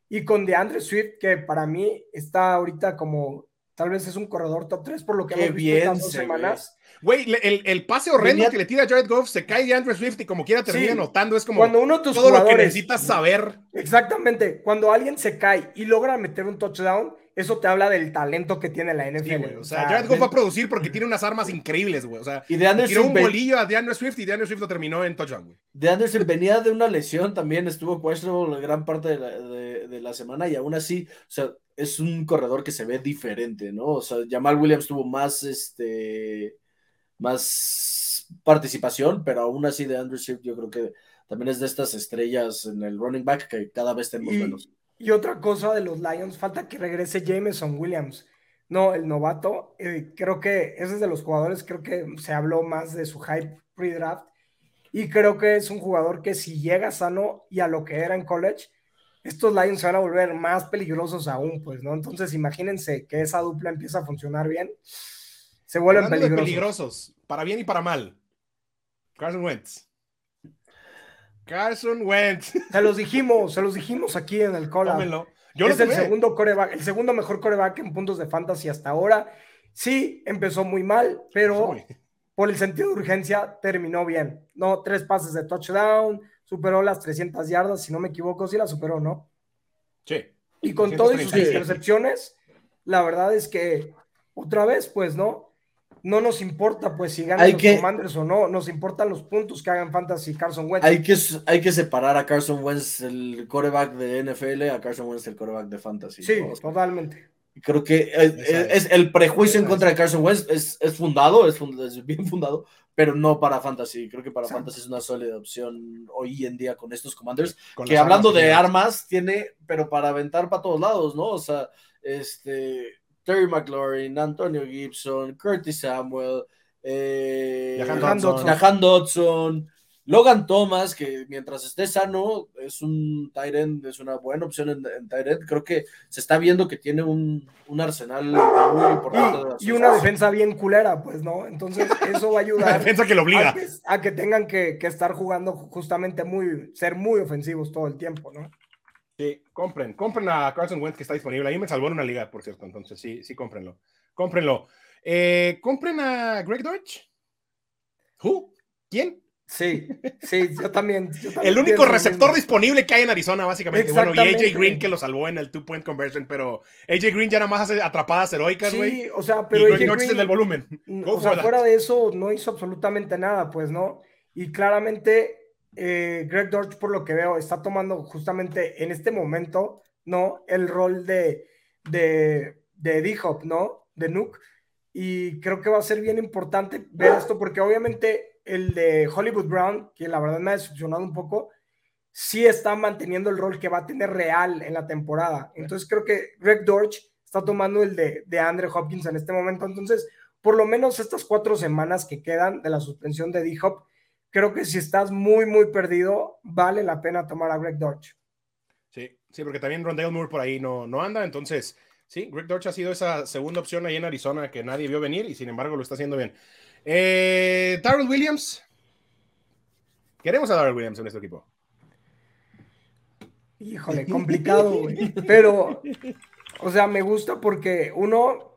Y con DeAndre Swift, que para mí está ahorita como Tal vez es un corredor top 3 por lo que hemos visto estas dos semanas. Güey, el, el, pase horrendo que le tira Jared Goff se cae de Andrew Swift y como quiera termina notando. Es como cuando uno de tus todo lo que necesitas saber. Exactamente. Cuando alguien se cae y logra meter un touchdown, eso te habla del talento que tiene la NFL. o sea, Jared Goff va a producir porque tiene unas armas increíbles, güey. O sea, y de tiró un bolillo a DeAndre Swift y DeAndre Swift lo terminó en touchdown, güey. DeAndre Swift venía de una lesión también, estuvo la gran parte de la, de la semana y aún así, o sea, es un corredor que se ve diferente, ¿no? O sea, Jamal Williams tuvo más, este, más participación, pero aún así de Andrew Swift yo creo que también es de estas estrellas en el running back que cada vez tenemos menos. Y otra cosa de los Lions, falta que regrese Jameson Williams. No, el novato, eh, creo que ese es de los jugadores, creo que se habló más de su hype pre-draft. Y creo que es un jugador que si llega sano y a lo que era en college, estos Lions se van a volver más peligrosos aún, pues, ¿no? Entonces, imagínense que esa dupla empieza a funcionar bien. Se vuelven peligrosos. peligrosos. Para bien y para mal. Carson Wentz. Carson Wentz. Se los dijimos, se los dijimos aquí en el collab. Yo es el segundo coreback, el segundo mejor coreback en puntos de fantasy hasta ahora. Sí, empezó muy mal, pero por el sentido de urgencia terminó bien. No, tres pases de touchdown, superó las 300 yardas, si no me equivoco, sí la superó, ¿no? Sí. Y con todas sus intercepciones, la verdad es que otra vez, pues, ¿no? No nos importa, pues, si ganan los Commanders o no, nos importan los puntos que hagan Fantasy Carson Wentz. Hay que, hay que separar a Carson Wentz, el coreback de NFL, a Carson Wentz, el coreback de Fantasy. Sí, totalmente. Creo que es, el prejuicio en contra de Carson Wentz es, fundado, es, es, bien fundado, pero no para Fantasy. Creo que para Fantasy es una sólida opción hoy en día con estos Commanders. que hablando de armas, tiene, pero para aventar para todos lados, ¿no? O sea, este, Terry McLaurin, Antonio Gibson, Curtis Samuel, eh, Jahan Dodson Logan Thomas, que mientras esté sano, es un Tyrant, es una buena opción en, en Tyrant. Creo que se está viendo que tiene un, arsenal muy importante. Y, una defensa bien culera, pues, ¿no? Entonces, eso va a ayudar. defensa que lo obliga. A que, tengan que, estar jugando justamente muy, ser muy ofensivos todo el tiempo, ¿no? Sí, compren, compren a Carson Wentz que está disponible. Ahí me salvó en una liga, por cierto, entonces sí, sí, cómprenlo. Cómprenlo. Eh, compren a Greg Deutsch. ¿Who? ¿Quién? Sí, sí, yo también. el único receptor disponible que hay en Arizona, básicamente. Bueno, y AJ Green que lo salvó en el two-point conversion, pero AJ Green ya nada más hace atrapadas heroicas, güey. Sí, o sea, pero y AJ Green, el volumen. o sea, fuera de eso, no hizo absolutamente nada, pues, ¿no? Y claramente, eh, Greg Dortch, por lo que veo, está tomando justamente en este momento, ¿no? El rol de, de, de D-Hop, ¿no? De Nuke. Y creo que va a ser bien importante ver esto, porque obviamente el de Hollywood Brown, que la verdad me ha decepcionado un poco, sí está manteniendo el rol que va a tener real en la temporada. Entonces creo que Greg Dorch está tomando el de, de Andre Hopkins en este momento. Entonces, por lo menos estas cuatro semanas que quedan de la suspensión de D-Hop, creo que si estás muy, muy perdido, vale la pena tomar a Greg Dorch. Sí, sí, porque también Rondale Moore por ahí no, no anda, entonces Sí, Greg Dortch ha sido esa segunda opción ahí en Arizona que nadie vio venir y sin embargo lo está haciendo bien. Eh, Darrell Williams. Queremos a Darrell Williams en este equipo. Híjole, complicado, güey. Pero, o sea, me gusta porque uno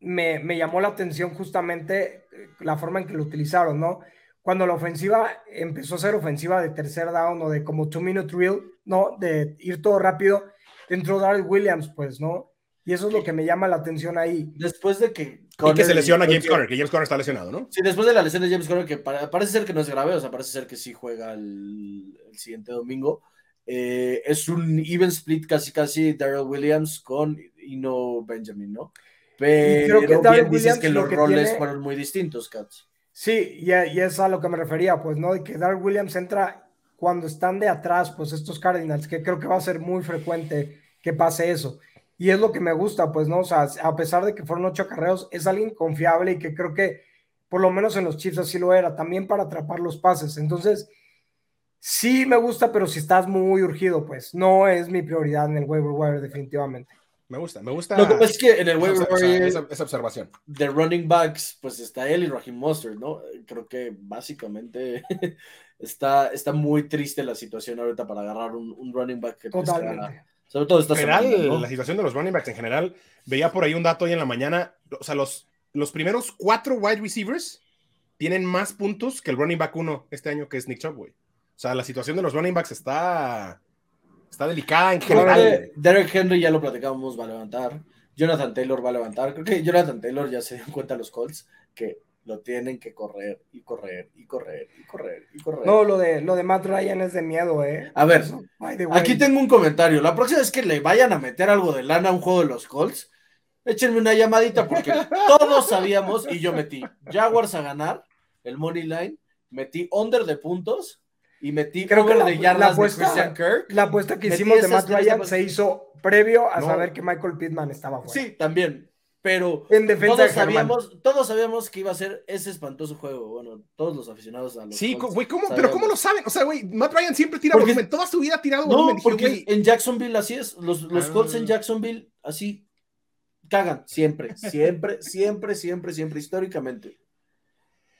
me, me, llamó la atención justamente la forma en que lo utilizaron, ¿no? Cuando la ofensiva empezó a ser ofensiva de tercer down o de como two minute drill, ¿no? De ir todo rápido, entró Darrell Williams, pues, ¿no? Y eso es lo que me llama la atención ahí. Después de que. Y que se lesiona James Conner, que James Conner está lesionado, ¿no? Sí, después de la lesión de James Conner, que parece ser que no es grave, o sea, parece ser que sí juega el, siguiente domingo. Eh, es un even split casi casi Darrell Williams con Ino Benjamin, ¿no? Pero creo que bien dices que los roles fueron muy distintos, Cats. Sí, y, y, es a lo que me refería, pues, ¿no? De que Darrell Williams entra cuando están de atrás, pues estos Cardinals, que creo que va a ser muy frecuente que pase eso. Y es lo que me gusta, pues, ¿no? O sea, a pesar de que fueron ocho acarreos, es alguien confiable y que creo que por lo menos en los Chiefs así lo era, también para atrapar los pases. Entonces, sí me gusta, pero si estás muy urgido, pues no es mi prioridad en el waiver wire, definitivamente. Me gusta, me gusta. Lo que pasa es que en el waiver wire. Esa, observación. De running backs, pues está él y Raheem Mostert, ¿no? Creo que básicamente está, está muy triste la situación ahorita para agarrar un, running back que Totalmente. Sobre todo esta en general, la situación de los running backs en general, veía por ahí un dato hoy en la mañana, o sea, los, los primeros cuatro wide receivers tienen más puntos que el running back uno este año, que es Nick Chubb, O sea, la situación de los running backs está, está delicada en general. Derek Henry ya lo platicábamos, va a levantar. Jonathan Taylor va a levantar. Creo que Jonathan Taylor ya se dio cuenta los Colts que lo tienen que correr y correr y correr y correr y correr. No, lo de, lo de Matt Ryan es de miedo, ¿eh? A ver, aquí tengo un comentario. La próxima vez que le vayan a meter algo de lana a un juego de los Colts, échenme una llamadita porque todos sabíamos y yo metí Jaguars a ganar el money line, metí under de puntos y metí Creo que la, de yardas apuesta, de Kirk. La apuesta que hicimos de Matt Ryan se hizo previo a saber que Michael Pittman estaba fuera. Sí, también pero en defensa todos, sabíamos, todos sabíamos que iba a ser ese espantoso juego. Bueno, todos los aficionados a los Sí, güey, ¿cómo? pero ¿cómo lo saben? O sea, güey, Matt Ryan siempre tira porque, volumen, toda su vida ha tirado no, volumen. porque en Jacksonville así es, los, los Colts en ah. Jacksonville así cagan, siempre, siempre, siempre, siempre, siempre, históricamente.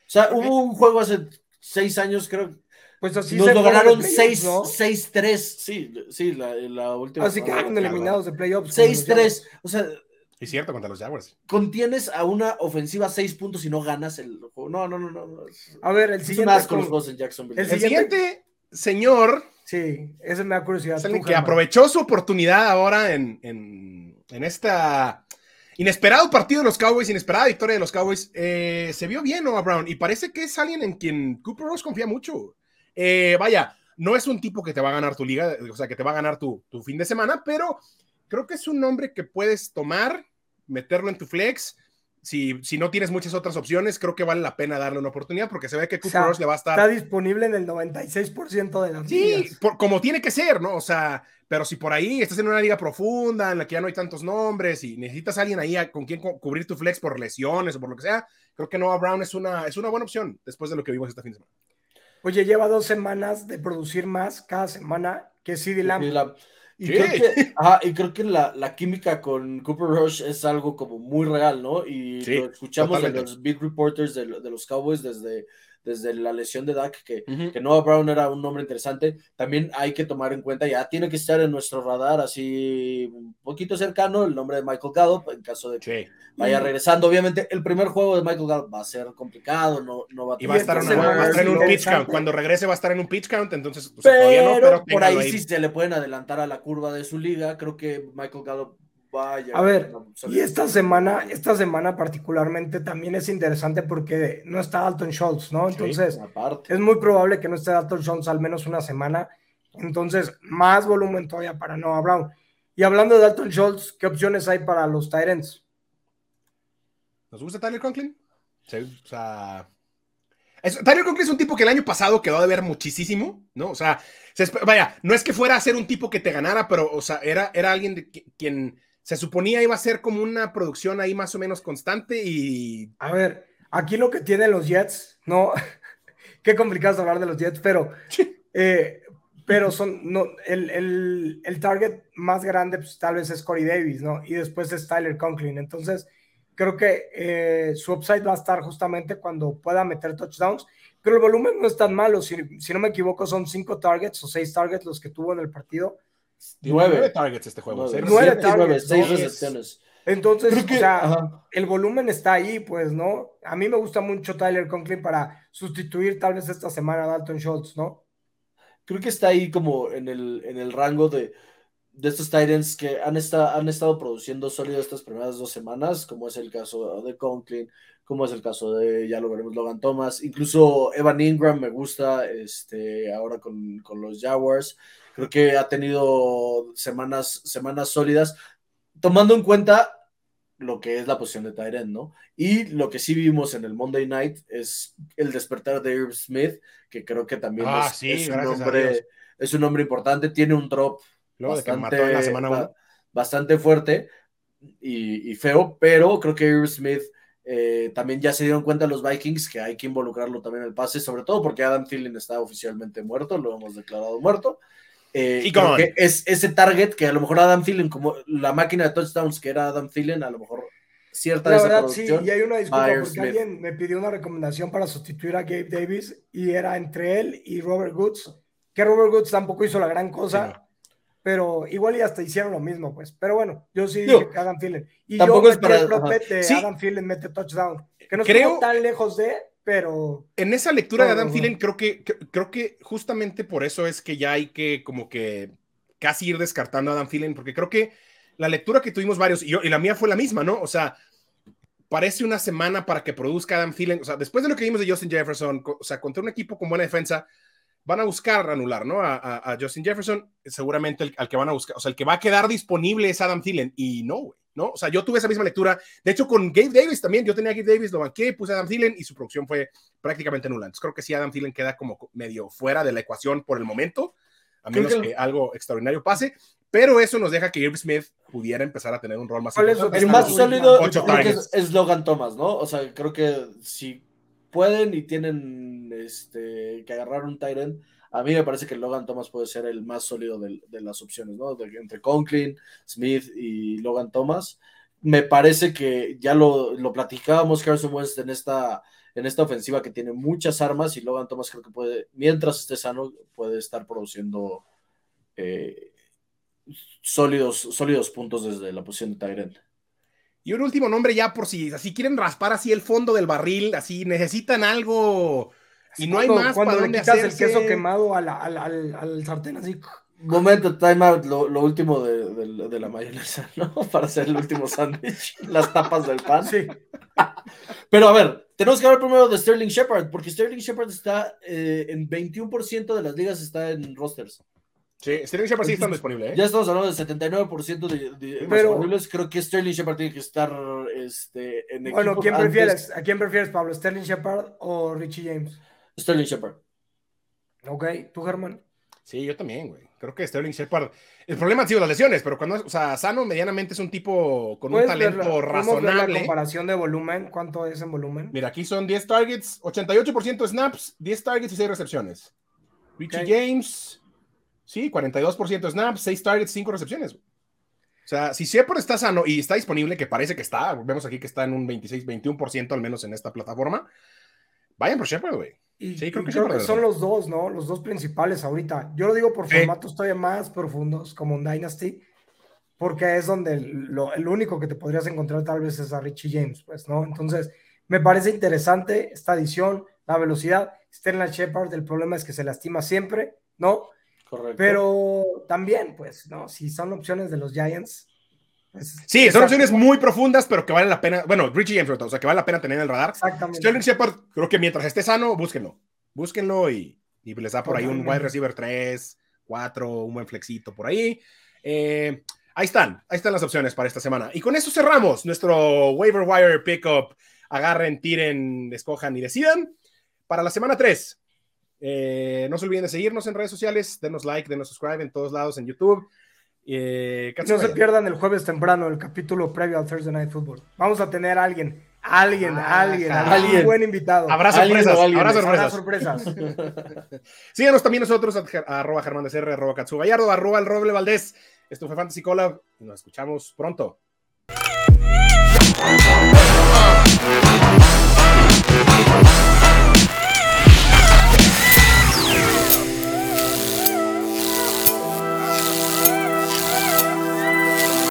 O sea, hubo un juego hace seis años, creo, pues así Nos lo ganaron 6-3. Sí, sí, la, la última. Así quedaron eliminados de playoffs. 6-3. O sea, es cierto, contra los Jaguars. Contienes a una ofensiva seis puntos y no ganas el juego. No, no, no, no. A ver, el siguiente. Es con los dos en Jacksonville. El, siguiente, señor. Sí, ese me da curiosidad. Es que aprovechó su oportunidad ahora en, en, en, esta inesperado partido de los Cowboys, inesperada victoria de los Cowboys. Eh, se vio bien Noah Brown y parece que es alguien en quien Cooper Ross confía mucho. Eh, vaya, no es un tipo que te va a ganar tu liga, o sea, que te va a ganar tu, tu fin de semana, pero creo que es un nombre que puedes tomar, meterlo en tu flex. Si, si, no tienes muchas otras opciones, creo que vale la pena darle una oportunidad porque se ve que Cooper Rush le va a estar. Está disponible en el 96% de las Sí, como tiene que ser, ¿no? O sea, pero si por ahí estás en una liga profunda en la que ya no hay tantos nombres y necesitas a alguien ahí con quien cubrir tu flex por lesiones o por lo que sea, creo que Noah Brown es una, es una buena opción después de lo que vimos esta fin de semana. Oye, lleva dos semanas de producir más cada semana que CD Lamb. Y creo que, y creo que la, la, química con Cooper Rush es algo como muy real, ¿no? Y lo escuchamos en los beat reporters de, de, los Cowboys desde desde la lesión de Dak, que, que Noah Brown era un nombre interesante, también hay que tomar en cuenta, ya tiene que estar en nuestro radar así un poquito cercano el nombre de Michael Gallup, en caso de que vaya regresando. Obviamente, el primer juego de Michael Gallup va a ser complicado, no, no va a Y va a estar, en un pitch count. Cuando regrese va a estar en un pitch count, entonces pues, pero, pero por ahí, ahí sí se le pueden adelantar a la curva de su liga. Creo que Michael Gallup a ver, y esta semana, esta semana particularmente también es interesante porque no está Dalton Schultz, ¿no? Entonces, es muy probable que no esté Dalton Schultz al menos una semana. Entonces, más volumen todavía para Noah Brown. Y hablando de Dalton Schultz, ¿qué opciones hay para los Tyrants? ¿Nos gusta Tyler Conklin? Sí, o sea. Tyler Conklin es un tipo que el año pasado quedó de ver muchísimo, ¿no? O sea, vaya, no es que fuera a ser un tipo que te ganara, pero, o sea, era, era alguien de quien se suponía iba a ser como una producción ahí más o menos constante y... A ver, aquí lo que tienen los Jets, no, qué complicado es hablar de los Jets, pero eh, pero son, no, el, el, el, target más grande pues, tal vez es Corey Davis, ¿no? Y después es Tyler Conklin. Entonces, creo que eh, su upside va a estar justamente cuando pueda meter touchdowns, pero el volumen no es tan malo. Si, si no me equivoco, son cinco targets o seis targets los que tuvo en el partido. Nueve, targets este juego. Nueve, targets. seis recepciones. Entonces, o sea, el volumen está ahí, pues, ¿no? A mí me gusta mucho Tyler Conklin para sustituir tal vez esta semana a Dalton Schultz, ¿no? Creo que está ahí como en el, en el rango de, de estos Titans que han, han estado produciendo sólido estas primeras dos semanas, como es el caso de Conklin, como es el caso de, ya lo veremos, Logan Thomas, incluso Evan Ingram me gusta, este, ahora con, con los Jaguars, creo que ha tenido semanas, semanas sólidas, tomando en cuenta lo que es la posición de Tyrant, ¿no? Y lo que sí vimos en el Monday Night es el despertar de Irv Smith, que creo que también ah, es, un nombre, es, un nombre, importante, tiene un drop bastante, fuerte y, feo, pero creo que Irv Smith eh, también ya se dieron cuenta los Vikings que hay que involucrarlo también en el pase, sobre todo porque Adam Thielen está oficialmente muerto, lo hemos declarado muerto. Eh, y creo que es ese target que a lo mejor Adam Thielen, como la máquina de touchdowns que era Adam Thielen, a lo mejor cierta La verdad, sí, y hay una disculpa porque alguien me pidió una recomendación para sustituir a Gabe Davis y era entre él y Robert Woods, que Robert Woods tampoco hizo la gran cosa, pero igual y hasta hicieron lo mismo, pues. Pero bueno, yo sí dije que Adam Thielen. Y tampoco yo es para... el de Adam Thielen mete touchdown, que no creo tan lejos de, pero... En esa lectura de Adam Thielen, creo que, creo que justamente por eso es que ya hay que como que casi ir descartando a Adam Thielen, porque creo que la lectura que tuvimos varios, y, yo, y la mía fue la misma, ¿no? O sea, parece una semana para que produzca Adam Thielen, o sea, después de lo que vimos de Justin Jefferson, o sea, contra un equipo con buena defensa, van a buscar anular, ¿no? A, Justin Jefferson, seguramente el, al que van a buscar, o sea, el que va a quedar disponible es Adam Thielen, y no, güey. ¿no? O sea, yo tuve esa misma lectura. De hecho, con Gabe Davis también, yo tenía a Gabe Davis, lo banqué, puse a Adam Thielen y su producción fue prácticamente nula. Entonces creo que sí, Adam Thielen queda como medio fuera de la ecuación por el momento, a menos que, algo extraordinario pase. Pero eso nos deja que Irv Smith pudiera empezar a tener un rol más importante. El más sólido es, Logan Thomas, ¿no? O sea, creo que si pueden y tienen este, que agarrar un Tyrant, a mí me parece que Logan Thomas puede ser el más sólido de, las opciones, ¿no? entre Conklin, Smith y Logan Thomas. Me parece que ya lo, lo platicábamos Carson Wentz en esta, en esta ofensiva que tiene muchas armas y Logan Thomas creo que puede, mientras esté sano, puede estar produciendo eh, sólidos, sólidos puntos desde la posición de Tyrant. Y un último nombre ya por si así quieren raspar así el fondo del barril, así necesitan algo y no hay más cuando para le quitas el queso quemado al, al, al, sartén así. Momento, time out, lo, lo último de, de, de, la mayonesa, ¿no? Para hacer el último sándwich, las tapas del pan. Sí. Pero a ver, tenemos que hablar primero de Sterling Shepard, porque Sterling Shepard está eh, en 21% de las ligas, está en rosters. Sí, Sterling Shepard sí está disponible. ¿eh? Ya estamos hablando del 79% de, de Pero, disponibles. Creo que Sterling Shepard tiene que estar este, en Bueno, ¿quién prefieres? ¿a quién prefieres, Pablo? ¿Sterling Shepard o Richie James? Sterling Shepard. Ok, ¿tú, Germán? Sí, yo también, güey. Creo que Sterling Shepard. El problema han sido las lesiones, pero cuando, o sea, sano medianamente es un tipo con un talento razonable. la comparación de volumen? ¿Cuánto es en volumen? Mira, aquí son 10 targets, 88% snaps, 10 targets y 6 recepciones. Richie James, sí, 42% snaps, 6 targets, 5 recepciones. O sea, si Shepard está sano y está disponible, que parece que está, vemos aquí que está en un 26, 21% al menos en esta plataforma, vayan por Shepard, güey. Y, sí, creo, que, son los dos, ¿no? Los dos principales ahorita. Yo lo digo por formatos todavía más profundos, como un Dynasty, porque es donde lo, el único que te podrías encontrar tal vez es a Richie James, pues, ¿no? Entonces, me parece interesante esta edición, la velocidad. Sterling Shepard, el problema es que se lastima siempre, ¿no? Correcto. Pero también, pues, ¿no? Si son opciones de los Giants. Pues, sí, son opciones muy profundas, pero que vale la pena. Bueno, Richie James, o sea, que vale la pena tener en el radar. Exactamente. Sterling Shepard, creo que mientras esté sano, búsquenlo. Búsquenlo y, y les da por ahí un wide receiver 3, 4, un buen flexito por ahí. Eh, ahí están, ahí están las opciones para esta semana. Y con eso cerramos nuestro waiver wire pickup. Agarren, tiren, escojan y decidan. Para la semana 3, eh, no se olviden de seguirnos en redes sociales, denos like, denos subscribe en todos lados en YouTube. Eh, no se pierdan el jueves temprano el capítulo previo al Thursday Night Football. Vamos a tener a alguien, alguien, ah, alguien, alguien, un buen invitado. Habrá sorpresas, habrá sorpresas. sorpresas. Síganos también nosotros, a, arroba Germán de Serre, arroba arroba el Roble Valdés. Esto fue Fantasy Collab y nos escuchamos pronto.